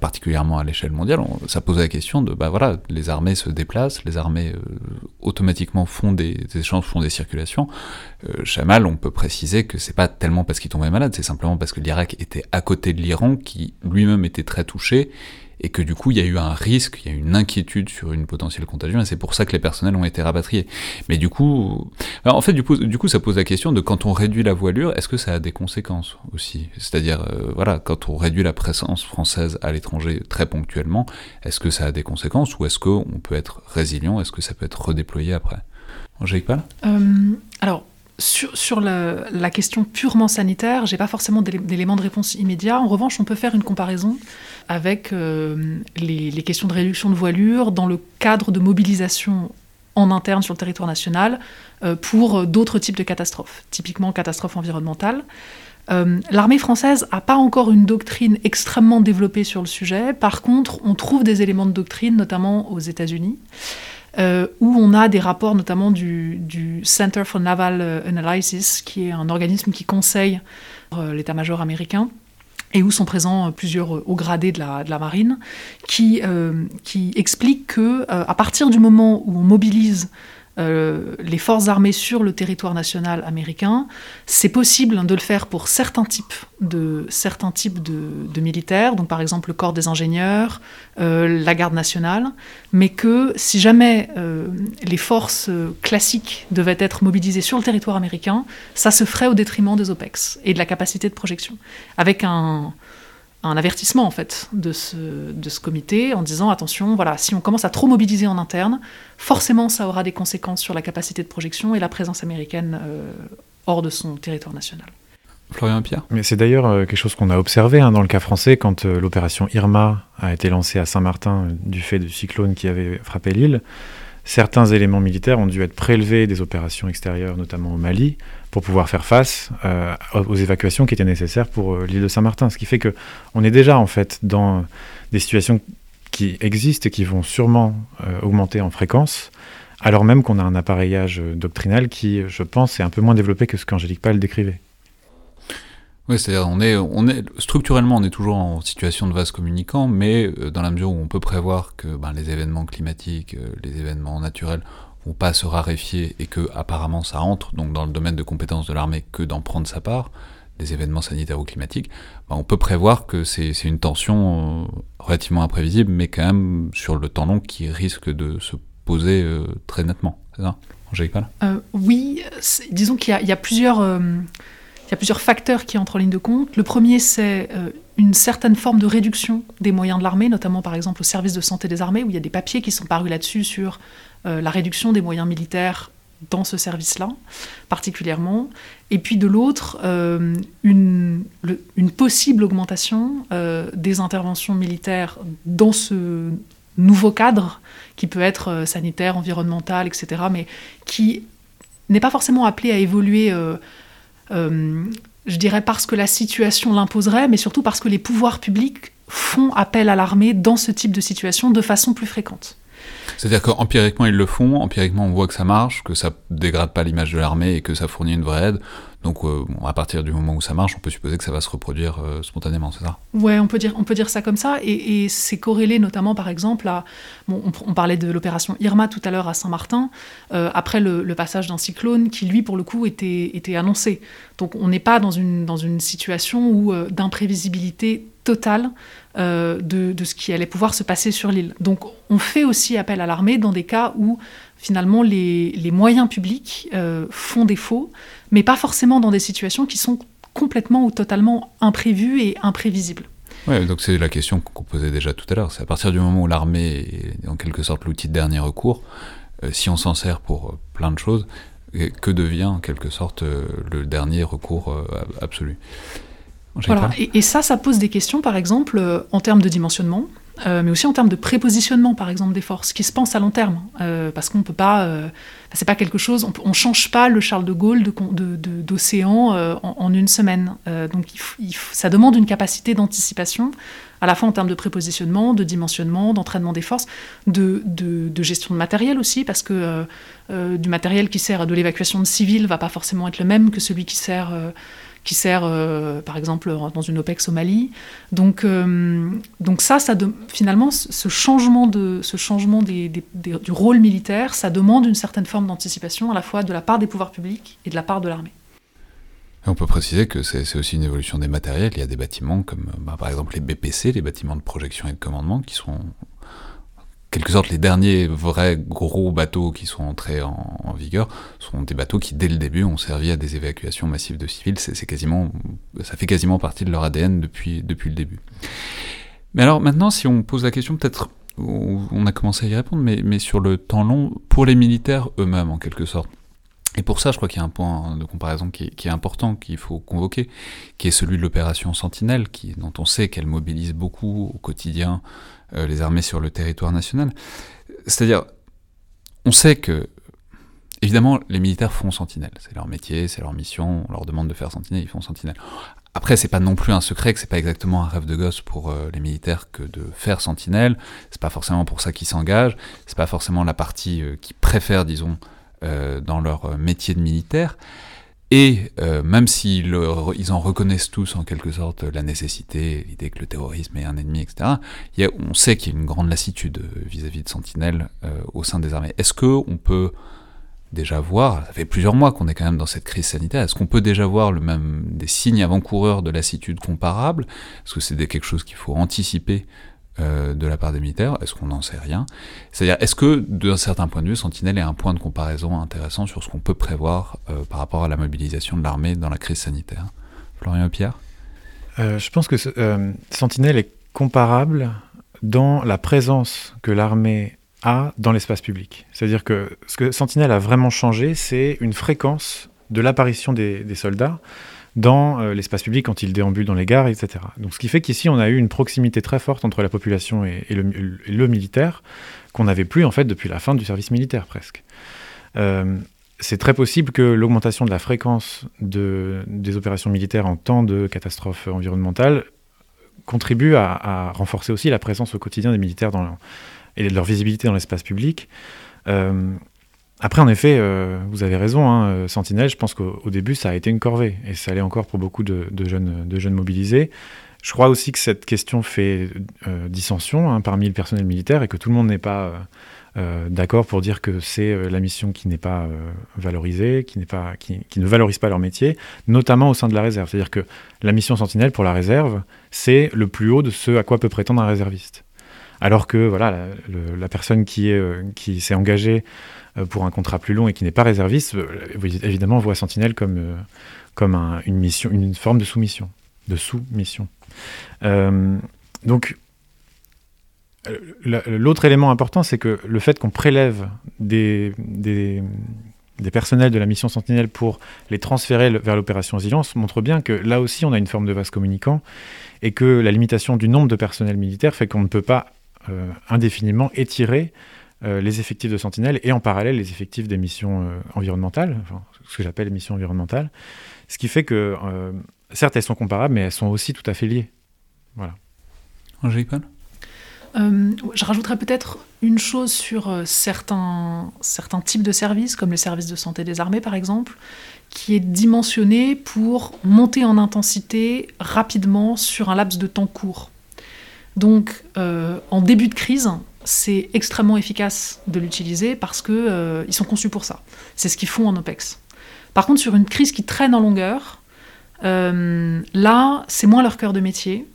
particulièrement à l'échelle mondiale, ça pose la question de, bah voilà, les armées se déplacent, les armées euh, automatiquement font des, échanges, font des circulations. Euh, Chamal, on peut préciser que c'est pas tellement parce qu'il tombait malade, c'est simplement parce que l'Irak était à côté de l'Iran, qui lui-même était très touché, et que du coup il y a eu un risque, il y a eu une inquiétude sur une potentielle contagion, et c'est pour ça que les personnels ont été rapatriés. Mais du coup, en fait, du coup, ça pose la question de quand on réduit la voilure, est-ce que ça a des conséquences aussi? C'est-à-dire, euh, voilà, quand on réduit la présence française à l'étranger très ponctuellement, est-ce que ça a des conséquences ou est-ce qu'on peut être résilient? Est-ce que ça peut être redéployé après? Angélique pas euh, Alors, sur, la, question purement sanitaire, j'ai pas forcément d'éléments de réponse immédiat. En revanche, on peut faire une comparaison avec euh, les, questions de réduction de voilure dans le cadre de mobilisation en interne sur le territoire national euh, pour d'autres types de catastrophes, typiquement catastrophes environnementales. Euh, l'armée française n'a pas encore une doctrine extrêmement développée sur le sujet. Par contre, on trouve des éléments de doctrine, notamment aux États-Unis. Euh, où on a des rapports notamment du, Center for Naval euh, Analysis, qui est un organisme qui conseille euh, l'état-major américain, et où sont présents plusieurs hauts gradés de la, marine, qui, qui expliquent que à partir du moment où on mobilise euh, les forces armées sur le territoire national américain, c'est possible de le faire pour certains types de, certains types de, militaires, donc par exemple le corps des ingénieurs, euh, la garde nationale, mais que si jamais euh, les forces classiques devaient être mobilisées sur le territoire américain, ça se ferait au détriment des OPEX et de la capacité de projection, avec un, un avertissement en fait de ce, de ce comité en disant attention, voilà, si on commence à trop mobiliser en interne, forcément ça aura des conséquences sur la capacité de projection et la présence américaine euh, hors de son territoire national. Florian Pierre Mais c'est d'ailleurs euh, quelque chose qu'on a observé hein, dans le cas français quand euh, l'opération Irma a été lancée à Saint-Martin du fait du cyclone qui avait frappé l'île certains éléments militaires ont dû être prélevés des opérations extérieures, notamment au Mali, pour pouvoir faire face euh, aux évacuations qui étaient nécessaires pour euh, l'île de Saint-Martin. Ce qui fait que on est déjà en fait dans des situations qui existent et qui vont sûrement euh, augmenter en fréquence, alors même qu'on a un appareillage doctrinal qui, je pense, est un peu moins développé que ce qu'Angélique Pal décrivait. Oui, c'est-à-dire on est, structurellement on est toujours en situation de vase communicant, mais euh, dans la mesure où on peut prévoir que ben, les événements climatiques, euh, les événements naturels vont pas se raréfier et que apparemment ça entre donc dans le domaine de compétences de l'armée que d'en prendre sa part, des événements sanitaires ou climatiques, ben, on peut prévoir que c'est une tension euh, relativement imprévisible, mais quand même sur le temps long qui risque de se poser très nettement. C'est ça, Angélique Oui, disons qu'il y, y, a plusieurs il y a plusieurs facteurs qui entrent en ligne de compte. Le premier, c'est euh, une certaine forme de réduction des moyens de l'armée, notamment par exemple au service de santé des armées, où il y a des papiers qui sont parus là-dessus sur euh, la réduction des moyens militaires dans ce service-là, particulièrement. Et puis de l'autre, euh, une, une, possible augmentation des interventions militaires dans ce nouveau cadre, qui peut être sanitaire, environnemental, etc., mais qui n'est pas forcément appelé à évoluer euh, je dirais parce que la situation l'imposerait, mais surtout parce que les pouvoirs publics font appel à l'armée dans ce type de situation de façon plus fréquente. C'est-à-dire qu'empiriquement ils le font, empiriquement on voit que ça marche, que ça dégrade pas l'image de l'armée et que ça fournit une vraie aide. Donc euh, à partir du moment où ça marche, on peut supposer que ça va se reproduire euh, spontanément, c'est ça? Ouais, on peut dire, on peut dire ça comme ça, et, c'est corrélé notamment par exemple à, on, parlait de l'opération Irma tout à l'heure à Saint-Martin, euh, après le, passage d'un cyclone qui lui pour le coup était, était annoncé. Donc on n'est pas dans une, dans une situation où d'imprévisibilité totale de, de, ce qui allait pouvoir se passer sur l'île. Donc on fait aussi appel à l'armée dans des cas où finalement les, les moyens publics font défaut mais pas forcément dans des situations qui sont complètement ou totalement imprévues et imprévisibles. Oui, donc c'est la question qu'on posait déjà tout à l'heure. C'est à partir du moment où l'armée est en quelque sorte l'outil de dernier recours, euh, si on s'en sert pour euh, plein de choses, que devient en quelque sorte euh, le dernier recours absolu? Voilà. et, ça, ça pose des questions, par exemple, en termes de dimensionnement. Mais aussi en termes de prépositionnement, par exemple, des forces, qui se pensent à long terme, parce qu'on peut pas, c'est pas quelque chose, on, ne change pas le Charles de Gaulle d'océan de, en, en, une semaine. donc ça demande une capacité d'anticipation à la fois en termes de prépositionnement, de dimensionnement, d'entraînement des forces, de, gestion de matériel aussi, parce que euh, euh, du matériel qui sert à de l'évacuation de civils va pas forcément être le même que celui qui sert, euh, qui sert par exemple, dans une OPEX au Mali. Donc, donc ça, ça finalement, ce changement, de, ce changement du rôle militaire, ça demande une certaine forme d'anticipation, à la fois de la part des pouvoirs publics et de la part de l'armée. On peut préciser que c'est aussi une évolution des matériels. Il y a des bâtiments comme bah, par exemple les BPC, les bâtiments de projection et de commandement, qui sont quelque sorte les derniers vrais gros bateaux qui sont entrés en, vigueur, sont des bateaux qui dès le début ont servi à des évacuations massives de civils. C'est quasiment, ça fait quasiment partie de leur ADN depuis, depuis le début. Mais alors maintenant, si on pose la question, peut-être on a commencé à y répondre, mais, sur le temps long, pour les militaires eux-mêmes en quelque sorte. Et pour ça, je crois qu'il y a un point de comparaison qui est, important, qu'il faut convoquer, qui est celui de l'opération Sentinelle, dont on sait qu'elle mobilise beaucoup au quotidien les armées sur le territoire national. C'est-à-dire, on sait que, évidemment, les militaires font Sentinelle. C'est leur métier, c'est leur mission, on leur demande de faire Sentinelle, ils font Sentinelle. Après, c'est pas non plus un secret que c'est pas exactement un rêve de gosse pour euh, les militaires que de faire Sentinelle. C'est pas forcément pour ça qu'ils s'engagent. C'est pas forcément la partie euh, qu'ils préfèrent, disons, euh, dans leur métier de militaire. Et euh, même s'ils ils en reconnaissent tous en quelque sorte la nécessité, l'idée que le terrorisme est un ennemi, etc., on sait qu'il y a une grande lassitude euh, vis-à-vis de Sentinelle au sein des armées. Est-ce qu'on peut déjà voir, ça fait plusieurs mois qu'on est quand même dans cette crise sanitaire, est-ce qu'on peut déjà voir le même, des signes avant-coureurs de lassitude comparable Est-ce que c'est quelque chose qu'il faut anticiper euh, de la part des militaires Est-ce qu'on n'en sait rien? C'est-à-dire, est-ce que d'un certain point de vue, Sentinelle est un point de comparaison intéressant sur ce qu'on peut prévoir euh, par rapport à la mobilisation de l'armée dans la crise sanitaire? Florian Pierre euh, Je pense que Sentinelle est comparable dans la présence que l'armée a dans l'espace public. C'est-à-dire que ce que Sentinelle a vraiment changé, c'est une fréquence de l'apparition des soldats dans euh, l'espace public quand ils déambulent dans les gares, etc. Donc ce qui fait qu'ici, on a eu une proximité très forte entre la population et, le, militaire qu'on n'avait plus en fait depuis la fin du service militaire presque. Euh, c'est très possible que l'augmentation de la fréquence de, des opérations militaires en temps de catastrophe environnementale contribue à, renforcer aussi la présence au quotidien des militaires et de leur visibilité dans l'espace public. Euh, après, en effet, euh, vous avez raison, hein, euh, Sentinelle, je pense qu'au début, ça a été une corvée, et ça allait encore pour beaucoup de, jeunes, mobilisés. Je crois aussi que cette question fait euh, dissension hein, parmi le personnel militaire, et que tout le monde n'est pas d'accord pour dire que c'est la mission qui n'est pas valorisée, qui, pas, qui, ne valorise pas leur métier, notamment au sein de la réserve. C'est-à-dire que la mission Sentinelle pour la réserve, c'est le plus haut de ce à quoi peut prétendre un réserviste. Alors que voilà, la, personne qui, est, qui s'est engagée pour un contrat plus long et qui n'est pas réserviste, euh, évidemment, voit Sentinelle comme, euh, comme une, mission, une forme de soumission, de sous-mission. donc, l'autre élément important, c'est que le fait qu'on prélève des, des, personnels de la mission Sentinelle pour les transférer vers l'opération Résilience montre bien que là aussi, on a une forme de vase communicant et que la limitation du nombre de personnels militaires fait qu'on ne peut pas indéfiniment étirer euh, les effectifs de Sentinelle et en parallèle les effectifs des missions euh, environnementales, ce que j'appelle les missions environnementales. Ce qui fait que, euh, certes, elles sont comparables, mais elles sont aussi tout à fait liées. Voilà. Angélique je rajouterais peut-être une chose sur certains, certains types de services, comme le service de santé des armées par exemple, qui est dimensionné pour monter en intensité rapidement sur un laps de temps court. Donc, en début de crise, c'est extrêmement efficace de l'utiliser parce qu'ils euh, sont conçus pour ça. C'est ce qu'ils font en OPEX. Par contre, sur une crise qui traîne en longueur, euh, là, c'est moins leur cœur de métier.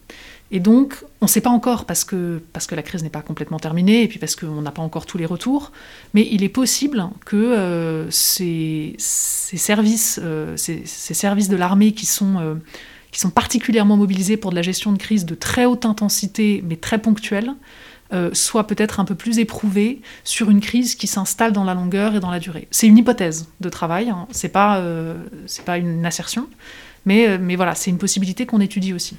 Et donc, on ne sait pas encore parce que, parce que la crise n'est pas complètement terminée et puis parce qu'on n'a pas encore tous les retours, mais il est possible que euh, ces, services, ces, services de l'armée qui sont, qui sont particulièrement mobilisés pour de la gestion de crise de très haute intensité mais très ponctuelle, euh, soit peut-être un peu plus éprouvé sur une crise qui s'installe dans la longueur et dans la durée. C'est une hypothèse de travail, hein. c'est pas, euh, pas une assertion, mais, euh, mais voilà, c'est une possibilité qu'on étudie aussi.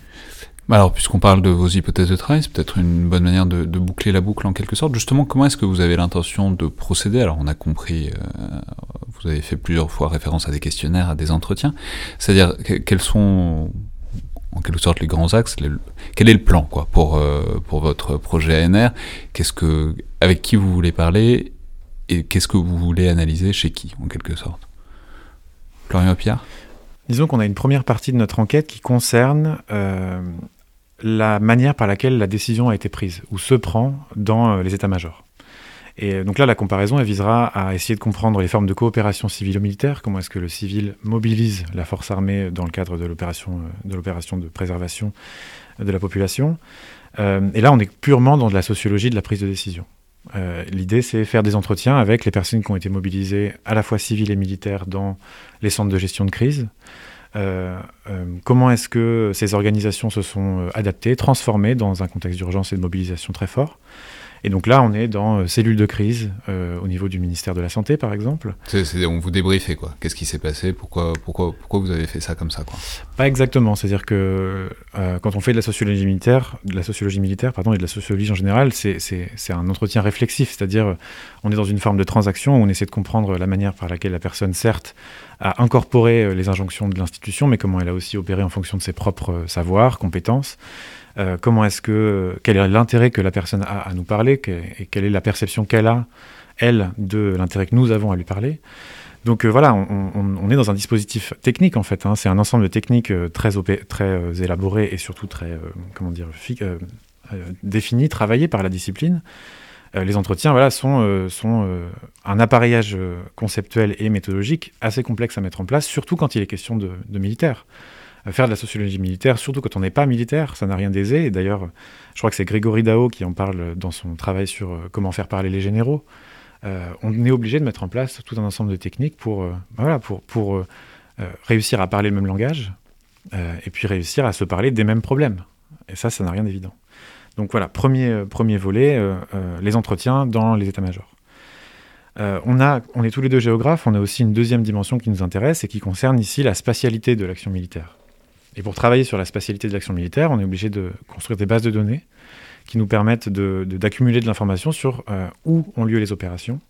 Bah alors, puisqu'on parle de vos hypothèses de travail, c'est peut-être une bonne manière de, boucler la boucle en quelque sorte. Justement, comment est-ce que vous avez l'intention de procéder? Alors, on a compris, vous avez fait plusieurs fois référence à des questionnaires, à des entretiens. C'est-à-dire, quels sont en quelque sorte les grands axes Quel est le plan quoi, pour, euh, pour votre projet ANR que, Avec qui vous voulez parler Et qu'est-ce que vous voulez analyser chez qui, en quelque sorte? Florian Pierre Disons qu'on a une première partie de notre enquête qui concerne euh, la manière par laquelle la décision a été prise ou se prend dans euh, les états-majors. Et euh, donc là, la comparaison, elle visera à essayer de comprendre les formes de coopération civilo-militaire, comment est-ce que le civil mobilise la force armée dans le cadre de l'opération euh, de, préservation de la population. et là, on est purement dans de la sociologie de la prise de décision. L'idée, c'est faire des entretiens avec les personnes qui ont été mobilisées à la fois civiles et militaires dans les centres de gestion de crise, euh, euh, comment est-ce que ces organisations se sont euh, adaptées, transformées dans un contexte d'urgence et de mobilisation très fort et donc là, on est dans euh, cellules de crise euh, au niveau du ministère de la Santé, par exemple. on vous débriefait, quoi. Qu'est-ce qui s'est passé? Pourquoi, pourquoi, pourquoi vous avez fait ça comme ça, quoi? Pas exactement. C'est-à-dire que euh, quand on fait de la sociologie militaire, de la sociologie militaire, pardon, et de la sociologie en général, c'est un entretien réflexif. C'est-à-dire, on est dans une forme de transaction où on essaie de comprendre la manière par laquelle la personne, certes, a incorporé les injonctions de l'institution, mais comment elle a aussi opéré en fonction de ses propres savoirs, compétences. Euh, comment est-ce que quel est l'intérêt que la personne a à nous parler et quelle est la perception qu'elle a elle de l'intérêt que nous avons à lui parler. Donc euh, voilà, on, est dans un dispositif technique en fait. Hein. C'est un ensemble de techniques euh, très, très élaborées et surtout très comment dire définies, travaillées par la discipline. les entretiens voilà, sont, sont un appareillage conceptuel et méthodologique assez complexe à mettre en place, surtout quand il est question de, de militaires faire de la sociologie militaire, surtout quand on n'est pas militaire, ça n'a rien d'aisé. Et d'ailleurs, je crois que c'est Grégory Dao qui en parle dans son travail sur euh, comment faire parler les généraux. Euh, on est obligé de mettre en place tout un ensemble de techniques pour, euh, bah voilà, pour réussir à parler le même langage et puis réussir à se parler des mêmes problèmes. Et ça, ça n'a rien d'évident. Donc voilà, premier, premier volet, les entretiens dans les états-majors. on, a, on est tous les deux géographes, on a aussi une deuxième dimension qui nous intéresse et qui concerne ici la spatialité de l'action militaire. Et pour travailler sur la spatialité de l'action militaire, on est obligé de construire des bases de données qui nous permettent d'accumuler de, l'information sur euh, où ont lieu les opérations.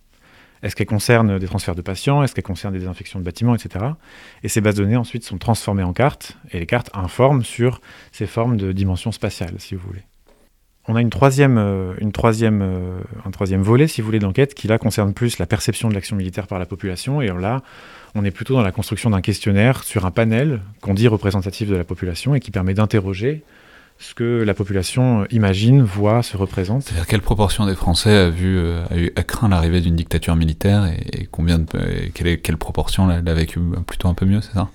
Est-ce qu'elles concernent des transferts de patients? Est-ce qu'elles concernent des désinfections de bâtiments, etc. Et ces bases de données ensuite sont transformées en cartes, et les cartes informent sur ces formes de dimension spatiale, si vous voulez. On a une troisième, euh, une troisième, euh, un troisième volet, si vous voulez, d'enquête qui là concerne plus la perception de l'action militaire par la population. Et là, on est plutôt dans la construction d'un questionnaire sur un panel qu'on dit représentatif de la population et qui permet d'interroger ce que la population imagine, voit, se représente. C'est-à-dire quelle proportion des Français a vu, euh, a, eu, craint l'arrivée d'une dictature militaire et, combien de, quelle, quelle proportion l'a vécu plutôt un peu mieux, c'est ça?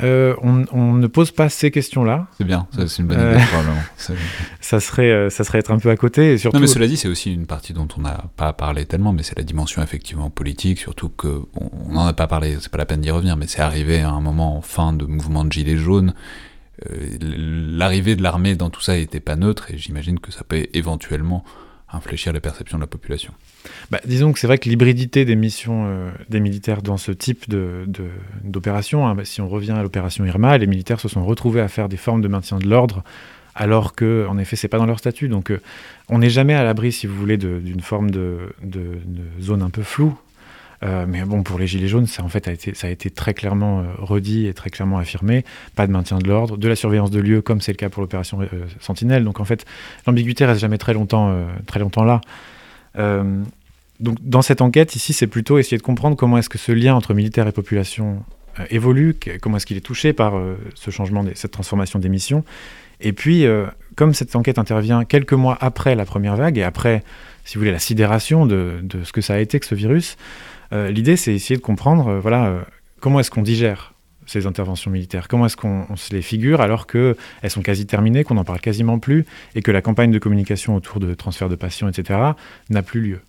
Euh, on, ne pose pas ces questions-là. C'est bien, c'est une bonne idée, euh, probablement. Ça serait, euh, ça serait être un peu à côté. Et surtout... Non, mais cela dit, c'est aussi une partie dont on n'a pas parlé tellement, mais c'est la dimension effectivement politique, surtout qu'on n'en a pas parlé, c'est pas la peine d'y revenir, mais c'est arrivé à un moment en fin de mouvement de Gilets jaunes. L'arrivée de l'armée dans tout ça n'était pas neutre, et j'imagine que ça peut éventuellement infléchir la perception de la population. Bah, disons que c'est vrai que l'hybridité des missions euh, des militaires dans ce type d'opération, de, hein, bah, si on revient à l'opération Irma, les militaires se sont retrouvés à faire des formes de maintien de l'ordre alors que, en effet, c'est pas dans leur statut. Donc, euh, on n'est jamais à l'abri, si vous voulez, d'une forme de, zone un peu floue. Euh, mais bon, pour les Gilets jaunes, ça, en fait, a été, ça a été très clairement redit et très clairement affirmé. Pas de maintien de l'ordre, de la surveillance de lieux, comme c'est le cas pour l'opération Sentinelle. Donc, en fait, l'ambiguïté reste jamais très longtemps, très longtemps là. Euh, donc dans cette enquête, ici, c'est plutôt essayer de comprendre comment est-ce que ce lien entre militaire et population euh, évolue, comment est-ce qu'il est touché par euh, ce changement, cette transformation des missions. Et puis, comme cette enquête intervient quelques mois après la première vague et après, si vous voulez, la sidération de, ce que ça a été que ce virus, l'idée, c'est essayer de comprendre, voilà, comment est-ce qu'on digère ces interventions militaires? Comment est-ce qu'on se les figure alors qu'elles sont quasi terminées, qu'on n'en parle quasiment plus et que la campagne de communication autour de transfert de patients, etc., n'a plus lieu?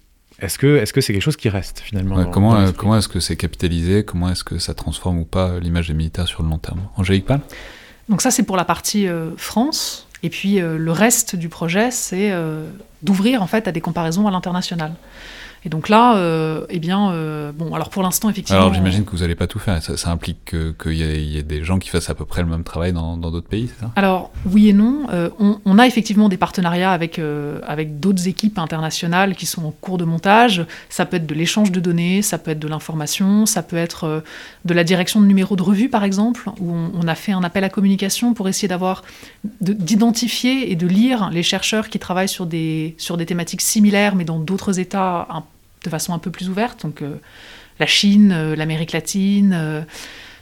Est-ce que est-ce que c'est quelque chose qui reste finalement Comment euh, comment est-ce que c'est capitalisé? Comment est-ce que ça transforme ou pas l'image des militaires sur le long terme? Angélique Pal Donc ça c'est pour la partie euh, France. Et puis euh, le reste du projet c'est d'ouvrir en fait à des comparaisons à l'international. Et donc là, euh, eh bien, euh, bon, alors pour l'instant, effectivement. Alors j'imagine que vous n'allez pas tout faire. Ça, ça implique qu'il y, y, ait des gens qui fassent à peu près le même travail dans d'autres pays, c'est ça? Alors oui et non. Euh, on, on, a effectivement des partenariats avec, avec d'autres équipes internationales qui sont en cours de montage. Ça peut être de l'échange de données, ça peut être de l'information, ça peut être de la direction de numéros de revue, par exemple, où on, on a fait un appel à communication pour essayer d'avoir, d'identifier et de lire les chercheurs qui travaillent sur des, sur des thématiques similaires, mais dans d'autres États un de façon un peu plus ouverte, donc euh, la Chine, euh, l'Amérique latine,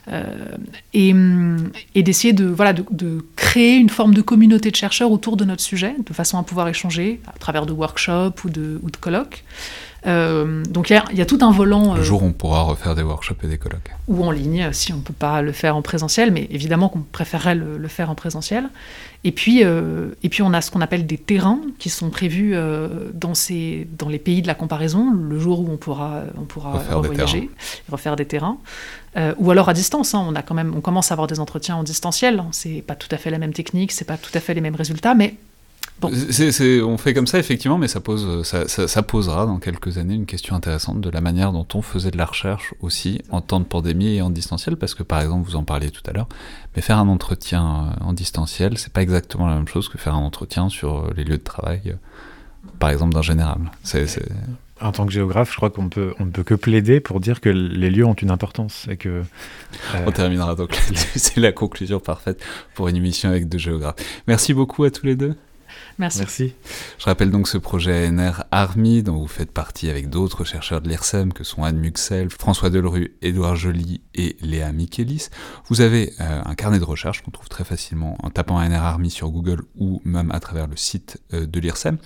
euh, et, d'essayer de, créer une forme de communauté de chercheurs autour de notre sujet, de façon à pouvoir échanger à travers de workshops ou de, ou de colloques. Euh, donc il y, y, a tout un volant. Le jour où on pourra refaire des workshops et des colloques. Ou en ligne, si on ne peut pas le faire en présentiel, mais évidemment qu'on préférerait le, le, faire en présentiel. Et puis, euh, et puis on a ce qu'on appelle des terrains qui sont prévus euh, dans, ces, dans les pays de la comparaison, le jour où on pourra, on pourra refaire voyager, des refaire des terrains. Euh, ou alors à distance, hein, on, a quand même, on commence à avoir des entretiens en distanciel. C'est pas tout à fait la même technique, c'est pas tout à fait les mêmes résultats, mais Bon. C est, c est, on fait comme ça effectivement, mais ça, pose, ça, ça, ça, posera dans quelques années une question intéressante de la manière dont on faisait de la recherche aussi en temps de pandémie et en distanciel, parce que par exemple, vous en parliez tout à l'heure, mais faire un entretien en distanciel, c'est pas exactement la même chose que faire un entretien sur les lieux de travail, par exemple d'un général. C'est en tant que géographe, je crois qu'on peut, on ne peut que plaider pour dire que les lieux ont une importance et que. Euh... On terminera donc c'est la conclusion parfaite pour une émission avec deux géographes. Merci beaucoup à tous les deux. Merci. Je rappelle donc ce projet ANR ARMI, dont vous faites partie avec d'autres chercheurs de l'IRSEM, que sont Anne Muxel, François Delru, Édouard Joly et Léa Michelis. Vous avez euh, un carnet de recherche qu'on trouve très facilement en tapant ANR ARMI sur Google ou même à travers le site euh, de l'IRSEM.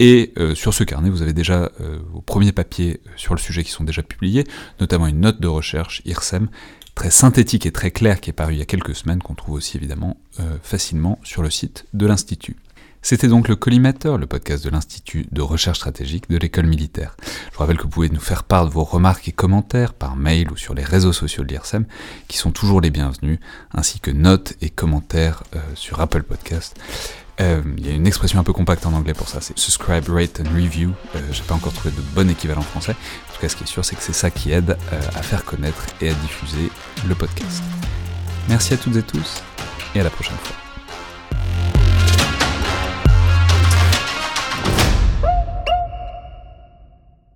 Et euh, sur ce carnet, vous avez déjà vos premiers papiers sur le sujet qui sont déjà publiés, notamment une note de recherche IRSEM très synthétique et très claire qui est parue il y a quelques semaines, qu'on trouve aussi évidemment facilement sur le site de l'Institut. C'était donc le Collimateur, le podcast de l'Institut de recherche stratégique de l'école militaire. Je vous rappelle que vous pouvez nous faire part de vos remarques et commentaires par mail ou sur les réseaux sociaux de l'IRSEM, qui sont toujours les bienvenus, ainsi que notes et commentaires euh, sur Apple Podcast. Euh, il y a une expression un peu compacte en anglais pour ça, c'est subscribe, rate and review. Euh, J'ai pas encore trouvé de bon équivalent français. En tout cas, ce qui est sûr, c'est que c'est ça qui aide euh, à faire connaître et à diffuser le podcast. Merci à toutes et tous, et à la prochaine fois.